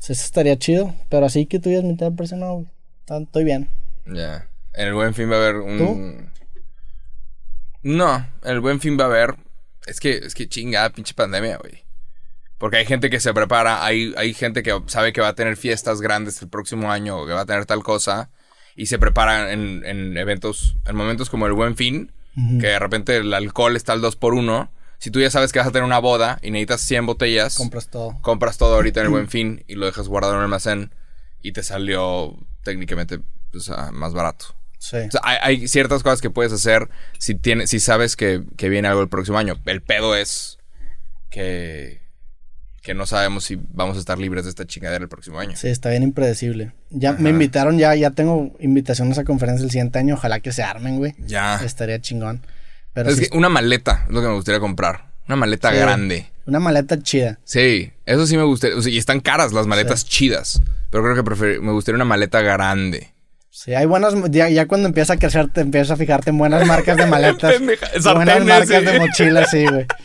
Eso estaría chido. Pero así que tú ya es mitad de precio, no, güey. Está- Estoy bien. Ya. En el buen fin va a haber un. No, en el buen fin va a haber. Es que, es que chingada, pinche pandemia, güey. Porque hay gente que se prepara, hay, hay gente que sabe que va a tener fiestas grandes el próximo año o que va a tener tal cosa y se prepara en, en eventos, en momentos como el buen fin, que de repente el alcohol está al 2 por 1 Si tú ya sabes que vas a tener una boda y necesitas 100 botellas, Compras todo. compras todo ahorita en el buen fin y lo dejas guardado en un almacén y te salió técnicamente pues, ah, más barato. Sí. O sea, hay, hay ciertas cosas que puedes hacer si, tienes, si sabes que, que viene algo el próximo año. El pedo es que, que no sabemos si vamos a estar libres de esta chingadera el próximo año. Sí, está bien impredecible. Ya Ajá. me invitaron, ya, ya tengo invitaciones a conferencia el siguiente año. Ojalá que se armen, güey. Ya. Estaría chingón. Pero Es sí, que una maleta es lo que me gustaría comprar. Una maleta Sí. grande. una maleta chida. Sí, eso sí me gustaría. O sea, y están caras las maletas chidas. Pero creo que prefer- me gustaría una maleta grande. Sí, hay buenas, ya, ya cuando empieza a crecer te empiezas a fijarte en buenas marcas de maletas. Buenas marcas de mochilas, sí, güey.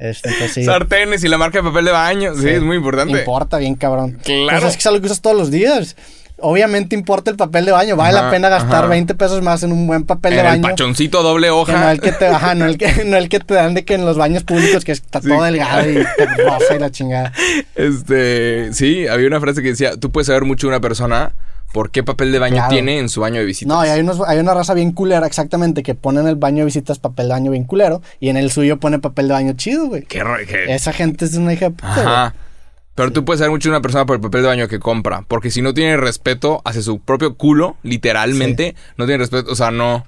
Este, entonces sí. Sartenes y la marca de papel de baño. Sí, Sí. es muy importante. Importa bien, cabrón. Claro. Es que es algo que usas todos los días. Obviamente importa el papel de baño. Vale Ajá, la pena gastar ajá. 20 pesos más en un buen papel de En el baño. pachoncito doble Que no hoja. el que te, ajá, no el que, no el que te dan de que en los baños públicos que está todo delgado y te rosa y la chingada. Este, sí, había una frase que decía, tú puedes saber mucho de una persona por qué papel de baño Claro. tiene en su baño de visitas. No, y hay, unos, hay una raza bien culera, exactamente, que pone en el baño de visitas papel de baño bien culero y en el suyo pone papel de baño chido, güey. Qué qué- Esa gente es una hija de puta, güey. Ajá. Pero tú puedes saber mucho de una persona por el papel de baño que compra. Porque si no tiene respeto hacia su propio culo, literalmente, no tiene respeto. O sea, no.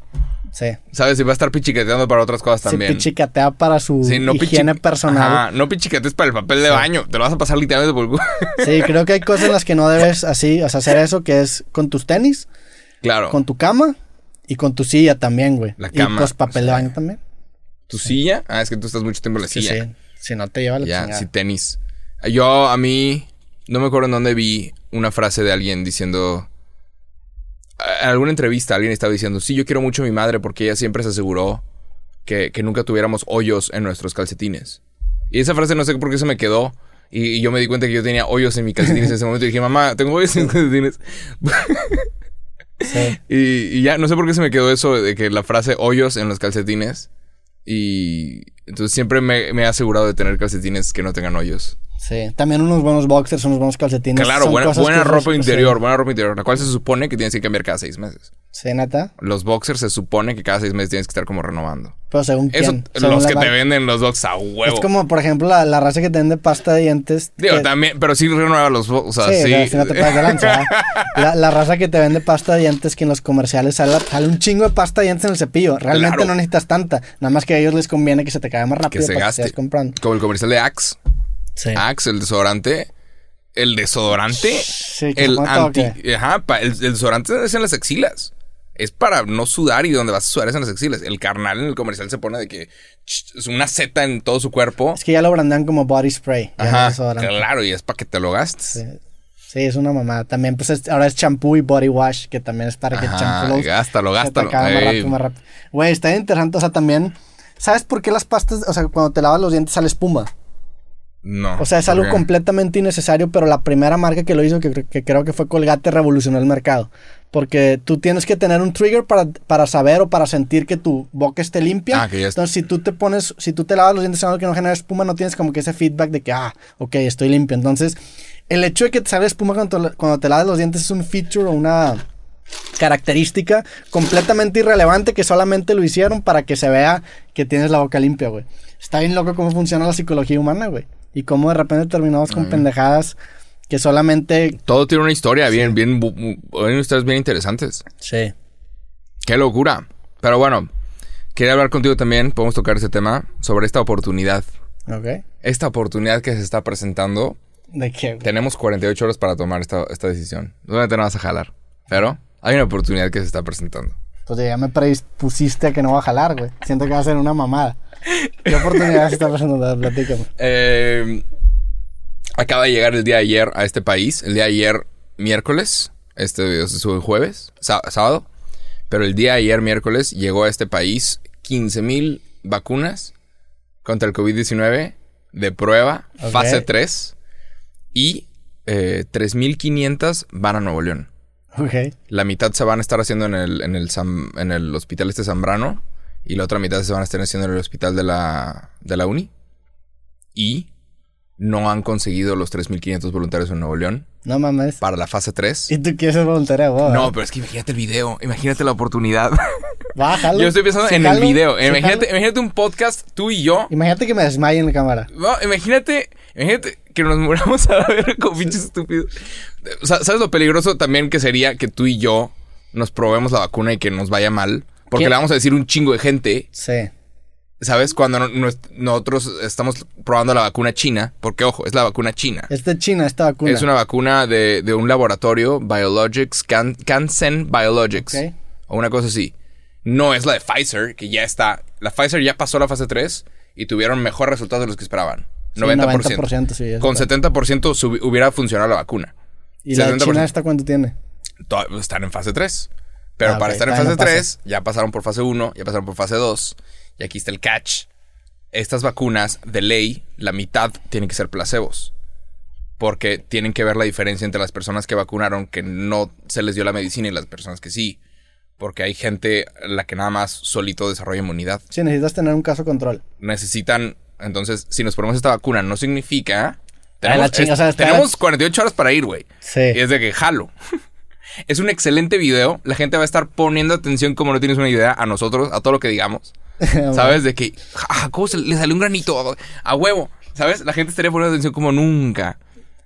Sí. ¿Sabes? Si va a estar pichicateando para otras cosas Se también. pichicatea para su Sí, no higiene personal. Ajá, no pichicatees para el papel de baño. Te lo vas a pasar literalmente por el culo. Sí, creo que hay cosas en las que no debes así, o sea, hacer eso, que es con tus tenis, claro. con tu cama y con tu silla también, güey. La Y cama, pues papel o de baño también. ¿Tu silla? Ah, es que tú estás mucho tiempo en la silla. sí. Si no te lleva la Ya, sí, tenis. Yo, a mí, no me acuerdo en dónde vi una frase de alguien diciendo. En alguna entrevista alguien estaba diciendo, sí, yo quiero mucho a mi madre porque ella siempre se aseguró que, que nunca tuviéramos hoyos en nuestros calcetines. Y esa frase no sé por qué se me quedó. Y, y yo me di cuenta que yo tenía hoyos en mis calcetines en ese momento. Y dije, mamá, tengo hoyos en mis calcetines. Sí. Y, y ya, no sé por qué se me quedó eso de que la frase hoyos en los calcetines. Y entonces siempre me, me he asegurado de tener calcetines que no tengan hoyos. Sí. También unos buenos boxers, unos buenos calcetines. Claro, buena, ropa interior, buena ropa interior, la cual se supone que tienes que cambiar cada seis meses. Sí, neta. Los boxers se supone que cada seis meses tienes que estar como renovando. Pero según Eso, quién. Según los que te venden los boxers a huevo. Es como, por ejemplo, la, la raza que te vende pasta de dientes. Digo, que- también, pero sí renueva los boxers. O sea, Sí, sí. o sea, si no te de lanza. la, la raza que te vende pasta de dientes que en los comerciales sale, sale un chingo de pasta de dientes en el cepillo. Realmente Claro. no necesitas tanta. Nada más que a ellos les conviene que se te caiga más que rápido se para que gaste. estés comprando. Como el comercial de Axe. Sí. Axe, el desodorante. El desodorante. Sí, que se el anti. Ajá, pa- el, el desodorante es en las axilas. Es para no sudar y donde vas a sudar es en las axilas. El carnal en el comercial se pone de que es una seta en todo su cuerpo. Es que ya lo brandean como body spray. no Ajá, claro, y es para que te lo gastes. Sí. Sí, es una mamada. También, pues es- ahora es champú y body wash, que también es para que champú lo- gástalo, se gástalo. Güey, está interesante. O sea, también, ¿sabes por qué las pastas, o sea, cuando te lavas los dientes sale espuma? No. O sea, es ¿por algo completamente innecesario, pero la primera marca que lo hizo, que, cre- que creo que fue Colgate, revolucionó el mercado. Porque tú tienes que tener un trigger para, para saber o para sentir que tu boca esté limpia. Ah, que ya está. Entonces, si tú te pones, si tú te lavas los dientes algo que no genera espuma, no tienes como que ese feedback de que, ah, ok, estoy limpio. Entonces, el hecho de que te salga espuma cuando, te- cuando te lavas los dientes es un feature o una característica completamente irrelevante que solamente lo hicieron para que se vea que tienes la boca limpia, güey. Está bien loco cómo funciona la psicología humana, güey. Y cómo de repente terminamos con pendejadas que solamente... Todo tiene una historia bien, bien, hay historias bien interesantes. Sí. Qué locura. Pero bueno, quería hablar contigo también, podemos tocar ese tema, sobre esta oportunidad. Ok. Esta oportunidad que se está presentando. ¿De qué? güey? Tenemos 48 horas para tomar esta, esta decisión. No te vas a jalar. Pero hay una oportunidad que se está presentando. Pues ya me predispusiste a que no va a jalar, güey. Siento que va a ser una mamada. ¿Qué oportunidad se está presentando? Platícame. Eh, acaba de llegar el día de ayer a este país. El día de ayer, miércoles. Este video se sube el jueves, sá- sábado. Pero el día de ayer, miércoles, llegó a este país 15.000 vacunas contra el COVID-19 de prueba, fase 3. Y eh, 3.500 van a Nuevo León. Ok. La mitad se van a estar haciendo en el, en el, en el hospital este Zambrano. Y la otra mitad se van a estar haciendo en el hospital de la, de la Uni. Y no han conseguido los 3.500 voluntarios en Nuevo León No mames. para la fase 3. ¿Y tú quieres ser voluntario? No, pero es que imagínate el video, imagínate la oportunidad. Bájalo. Yo estoy pensando en el video. Imagínate, imagínate un podcast, tú y yo. Imagínate que me desmaye en la cámara. No, imagínate, imagínate que nos muramos a la verga con pinches estúpidos. O sea, ¿sabes lo peligroso también que sería que tú y yo nos probemos la vacuna y que nos vaya mal? Porque ¿Qué? le vamos a decir un chingo de gente, Sí. ¿sabes? Cuando no- no- nosotros estamos probando la vacuna china, porque ojo, es la vacuna china. Es de China esta vacuna. Es una vacuna de, de un laboratorio, Biologics, Can, Cansen Biologics. Ok. O una cosa así. No es la de Pfizer, que ya está. La Pfizer ya pasó la fase 3 y tuvieron mejor resultados de los que esperaban. Sí, 90%. 90%, sí, Con verdad. 70% subi- hubiera funcionado la vacuna. ¿Y la de 70%. China esta cuánto tiene? To- Están en fase 3. Pero Ah, para estar en fase no pasa. 3, ya pasaron por fase 1, ya pasaron por fase 2. Y aquí está el catch. Estas vacunas, de ley, la mitad tienen que ser placebos. Porque tienen que ver la diferencia entre las personas que vacunaron que no se les dio la medicina y las personas que sí. Porque hay gente a la que nada más solito desarrolla inmunidad. Sí, necesitas tener un caso control. Necesitan, entonces, si nos ponemos esta vacuna, no significa... Ah, o sea, está- tenemos 48 horas para ir, güey. Sí. Y es de que jalo. es un excelente video. La gente va a estar poniendo atención, como no tienes una idea, a nosotros, a todo lo que digamos. ¿Sabes? De que, ah, ¿cómo se le salió un granito? A huevo. ¿Sabes? La gente estaría poniendo atención como nunca.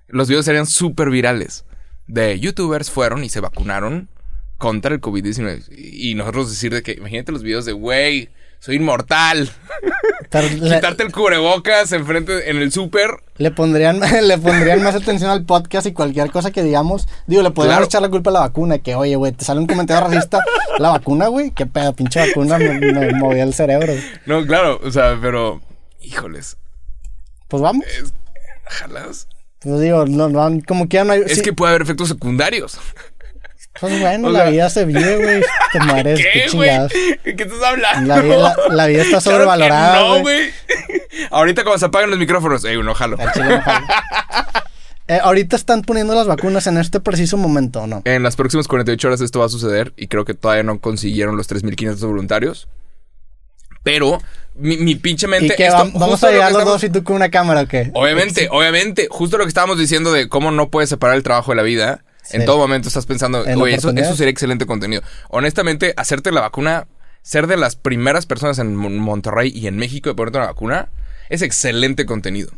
Los videos serían súper virales. De youtubers fueron y se vacunaron contra el COVID-19. Y nosotros decir de que, imagínate los videos de, güey, soy inmortal. Quitarte el cubrebocas enfrente en el súper. le pondrían, le pondrían más atención al podcast y cualquier cosa que digamos. Digo, le podríamos Claro. echar la culpa a la vacuna. Que, oye, güey, te sale un comentario racista. La vacuna, güey. Qué pedo, pinche vacuna. Me, me movía el cerebro. No, claro, o sea, pero, híjoles, Pues vamos. jalas. Pues digo, no, no, como que ya no hay. Es sí, que puede haber efectos secundarios. Pues bueno, o la sea- vida se vive, güey. Te mares, qué, ¿Qué, chingados. ¿Qué estás hablando? La vida- la- la vida está Claro sobrevalorada, no, güey. Ahorita cuando se apaguen los micrófonos, ey, uno jalo. Al chile no jalo. Eh, ahorita están poniendo las vacunas en este preciso momento, ¿o no? En las próximas 48 horas esto va a suceder y creo que todavía no consiguieron los 3.500 voluntarios. Pero mi, mi pinche mente... ¿Y que esto- vamos a lo llegar los estamos- dos y tú con una cámara o qué? Obviamente, obviamente, justo lo que estábamos diciendo de cómo no puedes separar el trabajo de la vida. Sí. En todo momento estás pensando, En oye, eso, sería excelente contenido. Honestamente, hacerte la vacuna, ser de las primeras personas en Mon- Monterrey y en México de ponerte una vacuna, es excelente contenido.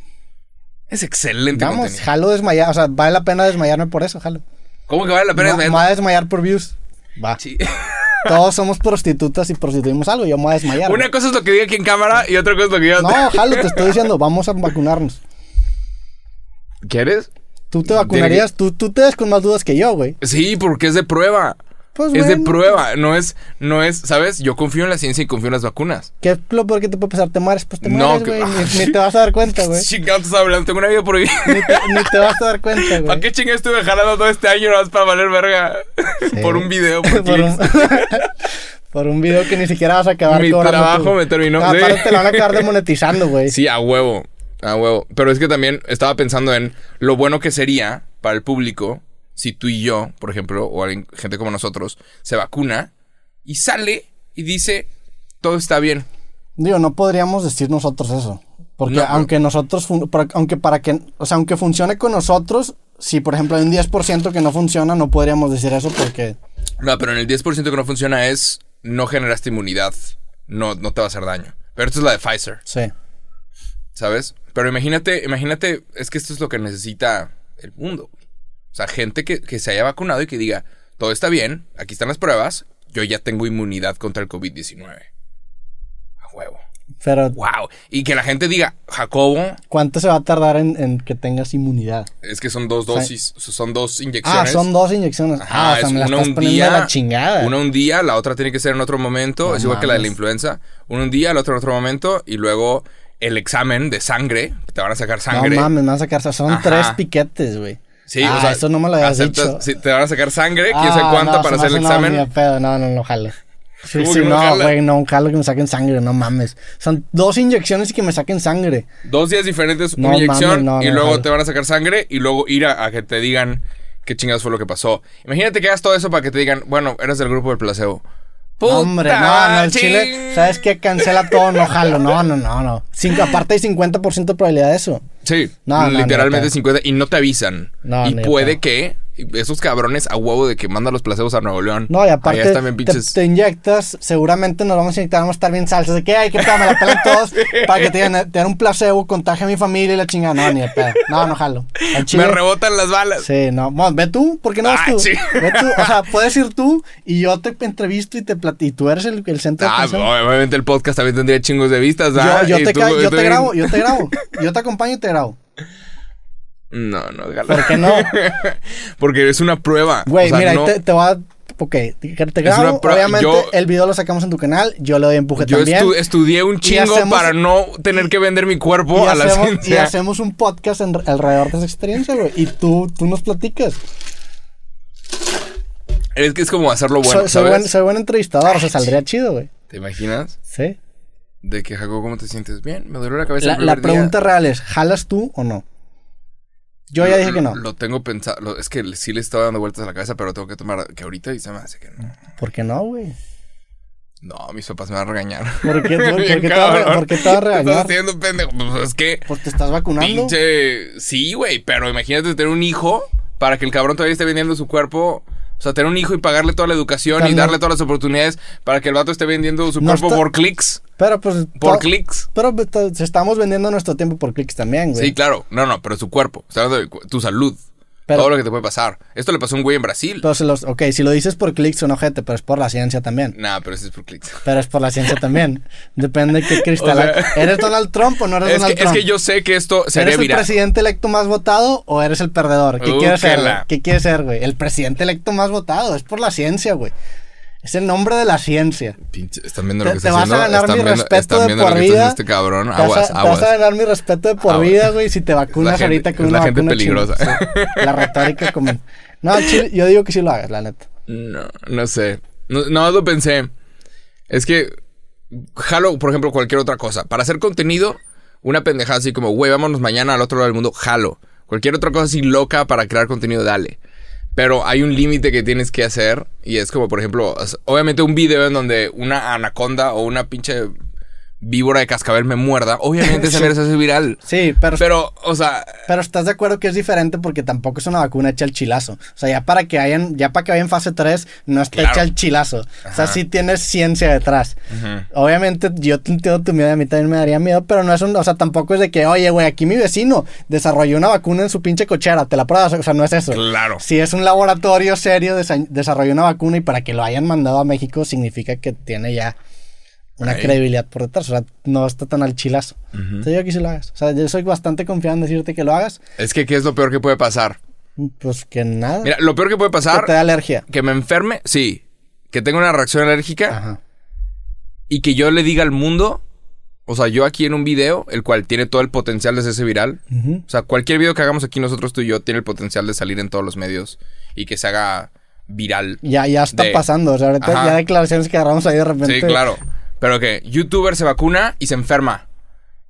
Es excelente Vamos, contenido. jalo desmayar. O sea, vale la pena desmayarme por eso, jalo. ¿Cómo que vale la pena? Me me voy a desmayar por views. Va. Sí. Todos somos prostitutas y prostituimos algo. Yo me voy a desmayar. Una cosa es lo que diga aquí en cámara y otra cosa es lo que diga... No, jalo, te estoy diciendo, vamos a vacunarnos. ¿Quieres? Tú te vacunarías, tú, tú te ves con más dudas que yo, güey. Sí, porque es de prueba. Pues es de prueba, no es, no es, ¿sabes? Yo confío en la ciencia y confío en las vacunas. ¿Qué es lo peor que te puede pasar? ¿Te mueres? Pues te No, mueres, que- güey. Ni, ni te vas a dar cuenta, güey. Chingado, te estás hablando, tengo una vida prohibida. Ni te, ni te vas a dar cuenta, ¿Para güey. qué chingas estuve jalando todo este año nada más para valer verga? por un video, por, por, un, por un video que ni siquiera vas a acabar Mi cobrando trabajo tú. me terminó. No, Sí. aparte te lo van a acabar demonetizando, güey. Sí, a huevo. Ah, huevo. Pero es que también estaba pensando en lo bueno que sería para el público si tú y yo, por ejemplo, o alguien- gente como nosotros, se vacuna y sale y dice, todo está bien. Digo, no podríamos decir nosotros eso. Porque No, aunque nosotros, para- aunque para que, o sea, aunque funcione con nosotros, si por ejemplo hay un 10% que no funciona, no podríamos decir eso porque, No, pero en el 10% que no funciona es no generaste inmunidad, no, no te va a hacer daño. Pero esto es la de Pfizer, sí. ¿Sabes? Pero imagínate, imagínate, es que esto es lo que necesita el mundo. O sea, gente que, que se haya vacunado y que diga, todo está bien, aquí están las pruebas, yo ya tengo inmunidad contra el COVID-19. A huevo. Pero, Wow. Y que la gente diga, Jacobo, ¿cuánto se va a tardar en, en que tengas inmunidad? es que son dos dosis, son dos Ah, inyecciones. son dos inyecciones. Ajá, ah, o sea, es me la una estás un poniendo día, la chingada. Una un día, la otra tiene que ser en otro momento. No es igual que la de la influenza. Una un día, la otra en otro momento. Y luego el examen de sangre. que Te van a sacar sangre. No mames, me van a sacar. Son Ajá. tres piquetes, güey. Sí, ah, o sea, eso no me lo habías aceptas- dicho. sí, te van a sacar sangre. ¿Quién Ah, sabe cuánta no, para hacer el examen? No, pedo, no, no, no, jalo. Sí, ¿Cómo sí, no no, güey, no, jalo que me saquen sangre, no mames. Son dos inyecciones y que me saquen sangre. Dos días diferentes, No una inyección. mames, no, y no, luego te van a sacar sangre. Y luego ir a, a que te digan qué chingados fue lo que pasó. Imagínate que hagas todo eso para que te digan, bueno, eres del grupo del placebo. Hombre, no, no, el ching. chile, ¿sabes qué? Cancela todo, no jalo, no, no, no, no. Cinco, aparte hay 50% de probabilidad de eso. Sí, No, no, literalmente de 50 y no te avisan. No, y puede que esos cabrones a huevo de que mandan los placebos a Nuevo León. No, y aparte Allá también te, pinches. te inyectas, seguramente nos vamos a inyectar, vamos a estar bien salsas. De que, ay, qué pedo, me la pelan todos para que te dan un placebo, contagia a mi familia y la chingada. No, ni de pedo. No, no jalo. Me rebotan las balas. Sí, no. Bueno, ve tú, ¿por qué no vas Ah, tú? sí. Ve tú, o sea, puedes ir tú y yo te entrevisto y te y tú eres el, el centro de Ah, obviamente el podcast también tendría chingos de vistas, ¿ah? yo, yo te, tú- yo te bien- grabo, yo te grabo. Yo te acompaño y te grabo. No, no, déjalo. ¿Por qué no? Porque es una prueba. Güey, O sea, mira, no- ahí te, te voy a... Ok, te, grabo. Obviamente, yo- el video lo sacamos en tu canal. Yo le doy empuje yo también. estu- estudié un chingo hacemos- para no tener que vender mi cuerpo a la hacemos, y hacemos un podcast en- alrededor de esa experiencia, güey. Y tú, tú nos platicas. Es que es como hacerlo bueno, soy, soy ¿sabes? buen, soy buen entrevistador, o sea, saldría chido, güey. ¿Te imaginas? Sí. De que, Jacob, ¿cómo te sientes? Bien, me duele la cabeza La, el la primer día. pregunta real es, ¿jalas tú o no? Yo ya dije que no. Lo tengo pensado. lo- es que sí le estaba dando vueltas a la cabeza, pero tengo que tomar que ahorita y se me hace que no. ¿Por qué no, güey? No, mis papás me van a regañar. ¿Por qué, tú- por qué te va por qué te va a ¿Qué Estás regañar? haciendo, pendejo. Pues es que. Pues te estás vacunando. Pinche. Sí, güey, pero imagínate tener un hijo para que el cabrón todavía esté vendiendo su cuerpo. O sea, tener un hijo y pagarle toda la educación y darle todas las oportunidades para que el vato esté vendiendo su No cuerpo está- por clics. Pero pues... Por clics. Pero pues, estamos vendiendo nuestro tiempo por clics también, güey. Sí, claro. No, no, pero su cuerpo. De cu- tu salud. Pero- todo lo que te puede pasar. Esto le pasó a un güey en Brasil. Pero se los, ok, si lo dices por clics son ojete, pero es por la ciencia también. Nah, pero ese es por clics. Pero es por la ciencia también. Depende de qué cristal. O sea- ¿Eres Donald Trump o no eres Es que, Donald es Trump? que yo sé que esto sería ¿Eres el presidente electo más votado o eres el perdedor? ¿Qué Uh, quieres ser? la-? ¿Qué quieres ser, güey? El presidente electo más votado. Es por la ciencia, güey. Es el nombre de la ciencia. Pinche, están viendo Te- lo que te está vas a ganar están mi viendo, respeto de por vida. este cabrón. Te vas, a, Aguas, te vas a ganar mi respeto de por Aguas. vida, güey, si te vacunas gente- ahorita con es una la gente vacuna peligrosa. Sí. La retórica como... No, chile, yo digo que sí lo hagas, la neta. No, no sé. No, no lo pensé. Es que jalo, por ejemplo, cualquier otra cosa. Para hacer contenido, una pendejada así como, güey, vámonos mañana al otro lado del mundo, jalo. Cualquier otra cosa así loca para crear contenido, dale. Pero hay un límite que tienes que hacer y es como, por ejemplo, obviamente un video en donde una anaconda o una pinche víbora de cascabel me muerda, obviamente esa Sí. mierda se hace viral. Sí, pero, pero, Pero, o sea, estás de acuerdo que es diferente porque tampoco es una vacuna hecha al chilazo. O sea, ya para que hayan, ya para que vayan fase 3, no está Claro. hecha al chilazo. O sea, sí tienes ciencia detrás. Obviamente, yo te entiendo tu miedo, a mí también me daría miedo, pero no es un, o sea, tampoco es de que, oye, güey, aquí mi vecino desarrolló una vacuna en su pinche cochera, te la pruebas, o sea, no es eso. claro. Si es un laboratorio serio, desa- desarrolló una vacuna y para que lo hayan mandado a México significa que tiene ya una credibilidad por detrás, o sea, no está tan al chilazo. Entonces yo aquí sí lo hagas. O sea, yo soy bastante confiado en decirte que lo hagas, Es que, ¿qué es lo peor que puede pasar? pues que nada. Mira, lo peor que puede que pasar, te da alergia. que me enferme, sí. Que tenga una reacción alérgica Ajá. y que yo le diga al mundo, o sea, yo aquí en un video, el cual tiene todo el potencial de hacerse viral. O sea, cualquier video que hagamos aquí nosotros tú y yo tiene el potencial de salir en todos los medios y que se haga viral. Ya, ya está De- pasando, o sea, ahorita Ajá. ya declaraciones que agarramos ahí de repente. Sí, claro. Pero que youtuber se vacuna y se enferma.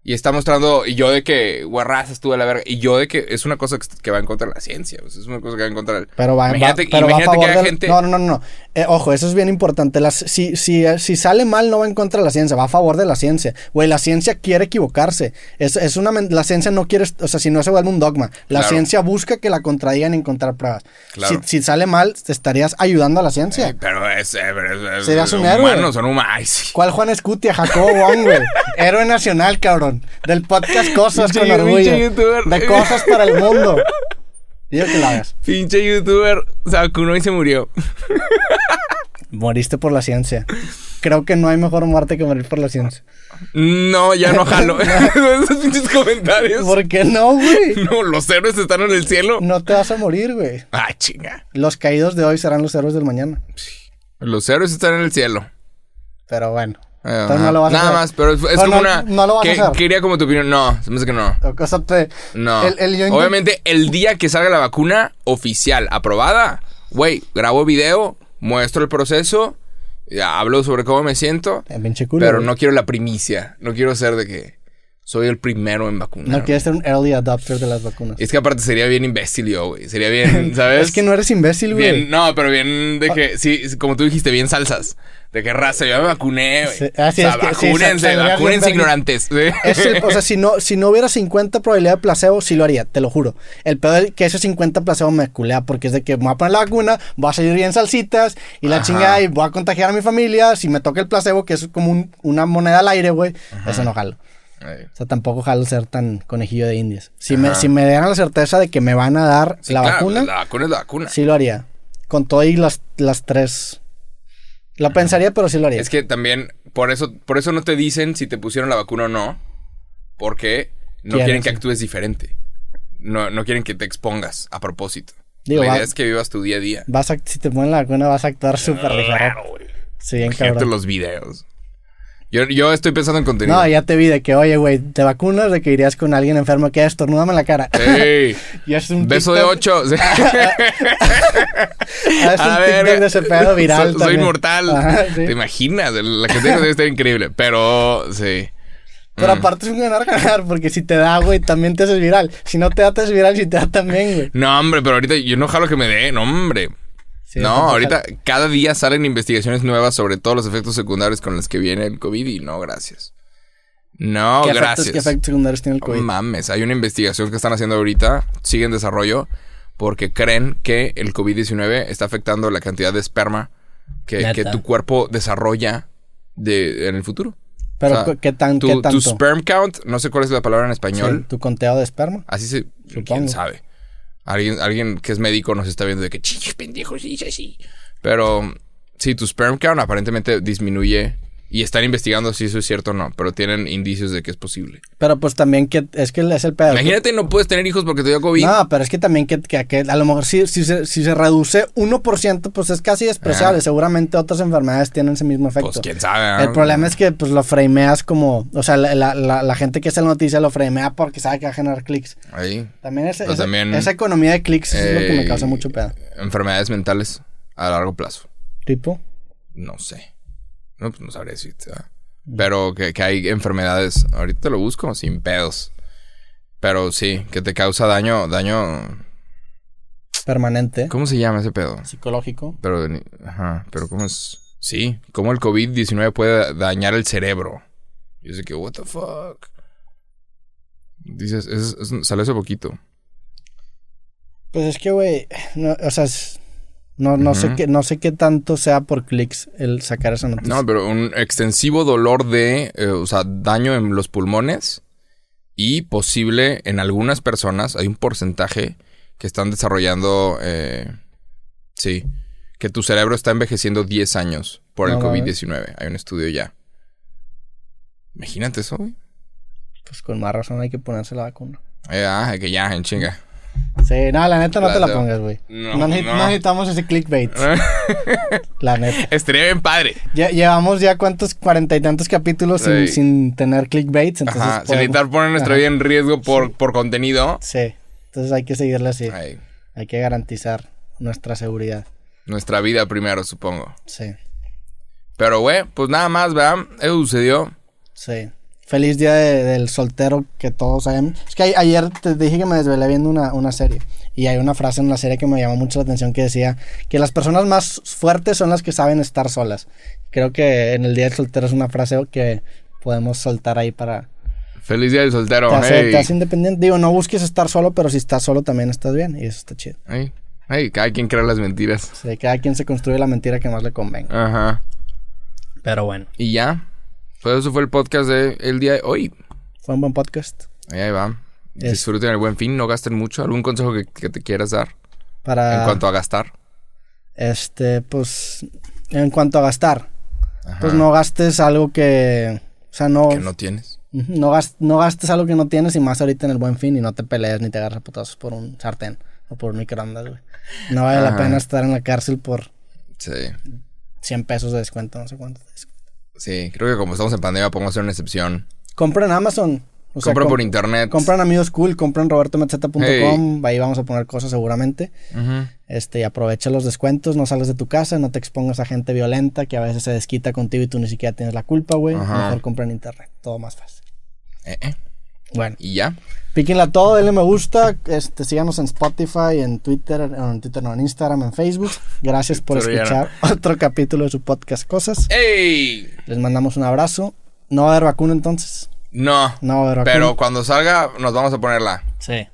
Y está mostrando, y yo de que, guarraza estuve a la verga. Y yo de que es una cosa que, que va en contra de la ciencia. pues, es una cosa que va en contra del. Pero va, va- imagínate pero va a imagínate favor que haya del- gente. No, no, no, no. Eh, ojo, eso es bien importante. Las, si, si, si sale mal, no va en contra de la ciencia, va a favor de la ciencia. Güey, la ciencia quiere equivocarse. Es, es una, la ciencia no quiere, o sea, si no se vuelve un dogma. La Claro. ciencia busca que la contradigan y encontrar pruebas. Claro. Si, si sale mal, te estarías ayudando a la Eh, ciencia. pero es, eh, pero es- Serías un héroe. humanos, son humanos. ¿Cuál Juan Escutia? Jacobo Wong, güey. Héroe nacional, cabrón. Del podcast Cosas con orgullo. youtuber. De cosas para el mundo. Digo que lo hagas. Pinche youtuber se vacunó y se murió. Moriste por la ciencia. Creo que no hay mejor muerte que morir por la ciencia. No, ya no jalo. Esos pinches comentarios. ¿Por qué no, güey? No, los héroes están en el cielo. No te vas a morir, güey. Ah, chinga. Los caídos de hoy serán los héroes del mañana. Los héroes están en el cielo. Pero bueno. Ajá. No lo vas a Nada hacer. más, pero es, es Pero como no- una. no lo vas a que- hacer. Quería como tu opinión. No, se me hace que no. O sea, te- No. el- el yo intent- Obviamente, el día que salga la vacuna oficial, aprobada, güey, grabo video, muestro el proceso, ya hablo sobre cómo me siento, Eh, pinche culo, pero güey. no quiero la primicia. No quiero ser de que soy el primero en vacunar. No quieres ser un early adopter de las vacunas. Es que aparte sería bien imbécil yo, güey. Sería bien, ¿sabes? Es que no eres imbécil, güey. Bien, no, pero bien de que, sí, como tú dijiste, bien salsas. De que raza, yo me vacuné, güey. Sí, ah, sí, o sea, es que vacúnense, vacúnense ignorantes. Sí. Es el- o sea, si no, si no hubiera 50 probabilidad de placebo, sí lo haría, te lo juro. El peor es que ese 50 placebo me culea porque es de que me voy a poner la vacuna, voy a salir bien salsitas y la Ajá. chingada y voy a contagiar a mi familia. Si me toca el placebo, que es como un- una moneda al aire, güey, eso no jalo. Ay. O sea, tampoco jalo ser tan conejillo de indias. Si me, si me dieran la certeza de que me van a dar Sí, la claro, vacuna, La vacuna es la vacuna. sí lo haría. Con todo y las, las tres. Lo pensaría, pero sí lo haría. Es que también, por eso, por eso no te dicen si te pusieron la vacuna o no. Porque no Quieren, quieren que sí. actúes diferente. No, no quieren que te expongas a propósito. Digo, la va- idea es que vivas tu día a día. Vas a, si te ponen la vacuna, vas a actuar súper ligero. Raro, güey. Sí, bien Imagínate cabrón. los videos. Yo, yo estoy pensando en contenido. No, ya te vi de que, oye, güey, te vacunas de que irías con alguien enfermo que estornúdame en la cara. Ey, y es un beso de TikTok- ocho. Sí. Es un A TikTok ver, de ese pedo viral. Soy, inmortal. Ajá, sí. ¿Te imaginas? La que tengo debe estar increíble. Pero, sí. Pero Mm. aparte es un ganar-ganar, porque si te da, güey, también te haces viral. Si no te da, te haces viral, si te da también, güey. No, hombre, pero ahorita yo no jalo que me dé. No, hombre. Sí, no, ahorita cada día salen investigaciones nuevas sobre todos los efectos secundarios con los que viene el COVID y no, gracias. No, ¿Qué gracias. efectos, ¿Qué efectos secundarios tiene el No COVID? mames, hay una investigación que están haciendo ahorita, sigue en desarrollo, porque creen que el COVID-19 está afectando la cantidad de esperma que, que tu cuerpo desarrolla de, en el futuro. Pero, o sea, cu- ¿qué, tan, Tu, ¿qué tu tanto? sperm count, no sé cuál es la palabra en Sí, español, ¿Tu conteo de esperma? así se... Supongo. ¿Quién sabe? Alguien, alguien que es médico nos está viendo de que pendejos, sí, sí, sí. Pero sí, tu sperm count aparentemente disminuye y están investigando si eso es cierto o no, pero tienen indicios de que es posible. Pero pues también que es que es el pedo. Imagínate, no puedes tener hijos porque te dio COVID. No, pero es que también que, que- que a lo mejor si, si, se, si se reduce 1%, pues es casi despreciable. Ah. Seguramente otras enfermedades tienen ese mismo efecto. Pues quién sabe. El problema es que pues lo frameas como, o sea, la, la, la, la gente que hace la noticia lo framea porque sabe que va a generar clics. Ahí. Ese- también, esa economía de clics es lo que me eh, causa mucho pedo. Enfermedades mentales a largo plazo. Tipo, No sé. No, pues no sabría decirte. ¿verdad? Pero que, que hay enfermedades. Ahorita te lo busco sin pedos. Pero sí, que te causa daño. Daño. permanente, ¿Cómo se llama ese pedo? psicológico. Pero, ajá, pero ¿cómo es? Sí, ¿cómo el COVID-19 puede dañar el cerebro? Yo sé que, what the fuck. Dices, es, es- salió hace poquito. Pues es que, güey, no, o sea, es- no, no, sé qué, no sé qué tanto sea por clics el sacar esa noticia. No, pero un extensivo dolor de, eh, o sea, daño en los pulmones y posible en algunas personas, hay un porcentaje que están desarrollando, eh, sí, que tu cerebro está envejeciendo 10 años por el No mames. COVID-19. Hay un estudio ya. Imagínate eso, güey. Pues con más razón hay que ponerse la vacuna. Eh, ah, que ya, en chinga. Sí, no, la neta no te la pongas, güey. No, No, neces- no. no necesitamos ese clickbait, la neta. Estaría bien padre. Ya, llevamos ya cuántos cuarenta y tantos capítulos sin, sin tener clickbaits, entonces Ajá, sin podemos- necesitar poner nuestra vida en riesgo por, por contenido. Sí, entonces hay que seguirle así. Ay, Hay que garantizar nuestra seguridad. nuestra vida primero, supongo. Sí, Pero, güey, pues nada más, ¿verdad? Eso sucedió. sí. Feliz día de- del soltero que todos sabemos. Es que a- ayer te dije que me desvelé viendo una, una serie. Y hay una frase en la serie que me llamó mucho la atención que decía que las personas más fuertes son las que saben estar solas. Creo que en el día del soltero es una frase que podemos soltar ahí para... Feliz día del soltero. Te hace, hey. te hace independiente. Digo, no busques estar solo, pero si estás solo también estás bien. Y eso está chido. Hey, hey, cada quien crea las mentiras. Sea, cada quien se construye la mentira que más le convenga. Ajá. Pero bueno, Y ya. Pues eso fue el podcast de el día de hoy. fue un buen podcast. Ahí, va. Es- Disfruten el buen fin, no gasten mucho. ¿Algún consejo que, que te quieras dar Para... en cuanto a gastar? Este, pues, en cuanto a gastar, Ajá. pues no gastes algo que, o sea, no, Que no tienes. No, gas- no gastes algo que no tienes y más ahorita en el buen fin y no te pelees ni te agarres a putazos por un sartén o por un microondas, güey. No vale la pena estar en la cárcel por Sí. 100 pesos de descuento, no sé cuánto. Sí, creo que como estamos en pandemia podemos hacer una excepción. Compren en Amazon. O sea, Compra com- por internet. compran amigos cool, compran robertometzeta.com, Hey. ahí vamos a poner cosas seguramente. Ujú. Este, y aprovecha los descuentos, no sales de tu casa, no te expongas a gente violenta que a veces se desquita contigo y tú ni siquiera tienes la culpa, güey. Ajá. Mejor compra en internet, todo más fácil. Eh, eh. Bueno, Y ya. píquenla todo, denle me gusta, este, síganos en Spotify, en Twitter, en Twitter no, en Instagram, en Facebook. Gracias por Pero escuchar otro capítulo de su podcast Cosas. ¡Ey! Les mandamos un abrazo. No va a haber vacuna entonces. No. No va a haber vacuna. Pero cuando salga, nos vamos a ponerla. Sí.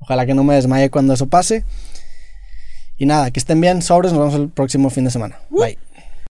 Ojalá que no me desmaye cuando eso pase. Y nada, que estén bien, sobres, nos vemos el próximo fin de semana. Bye.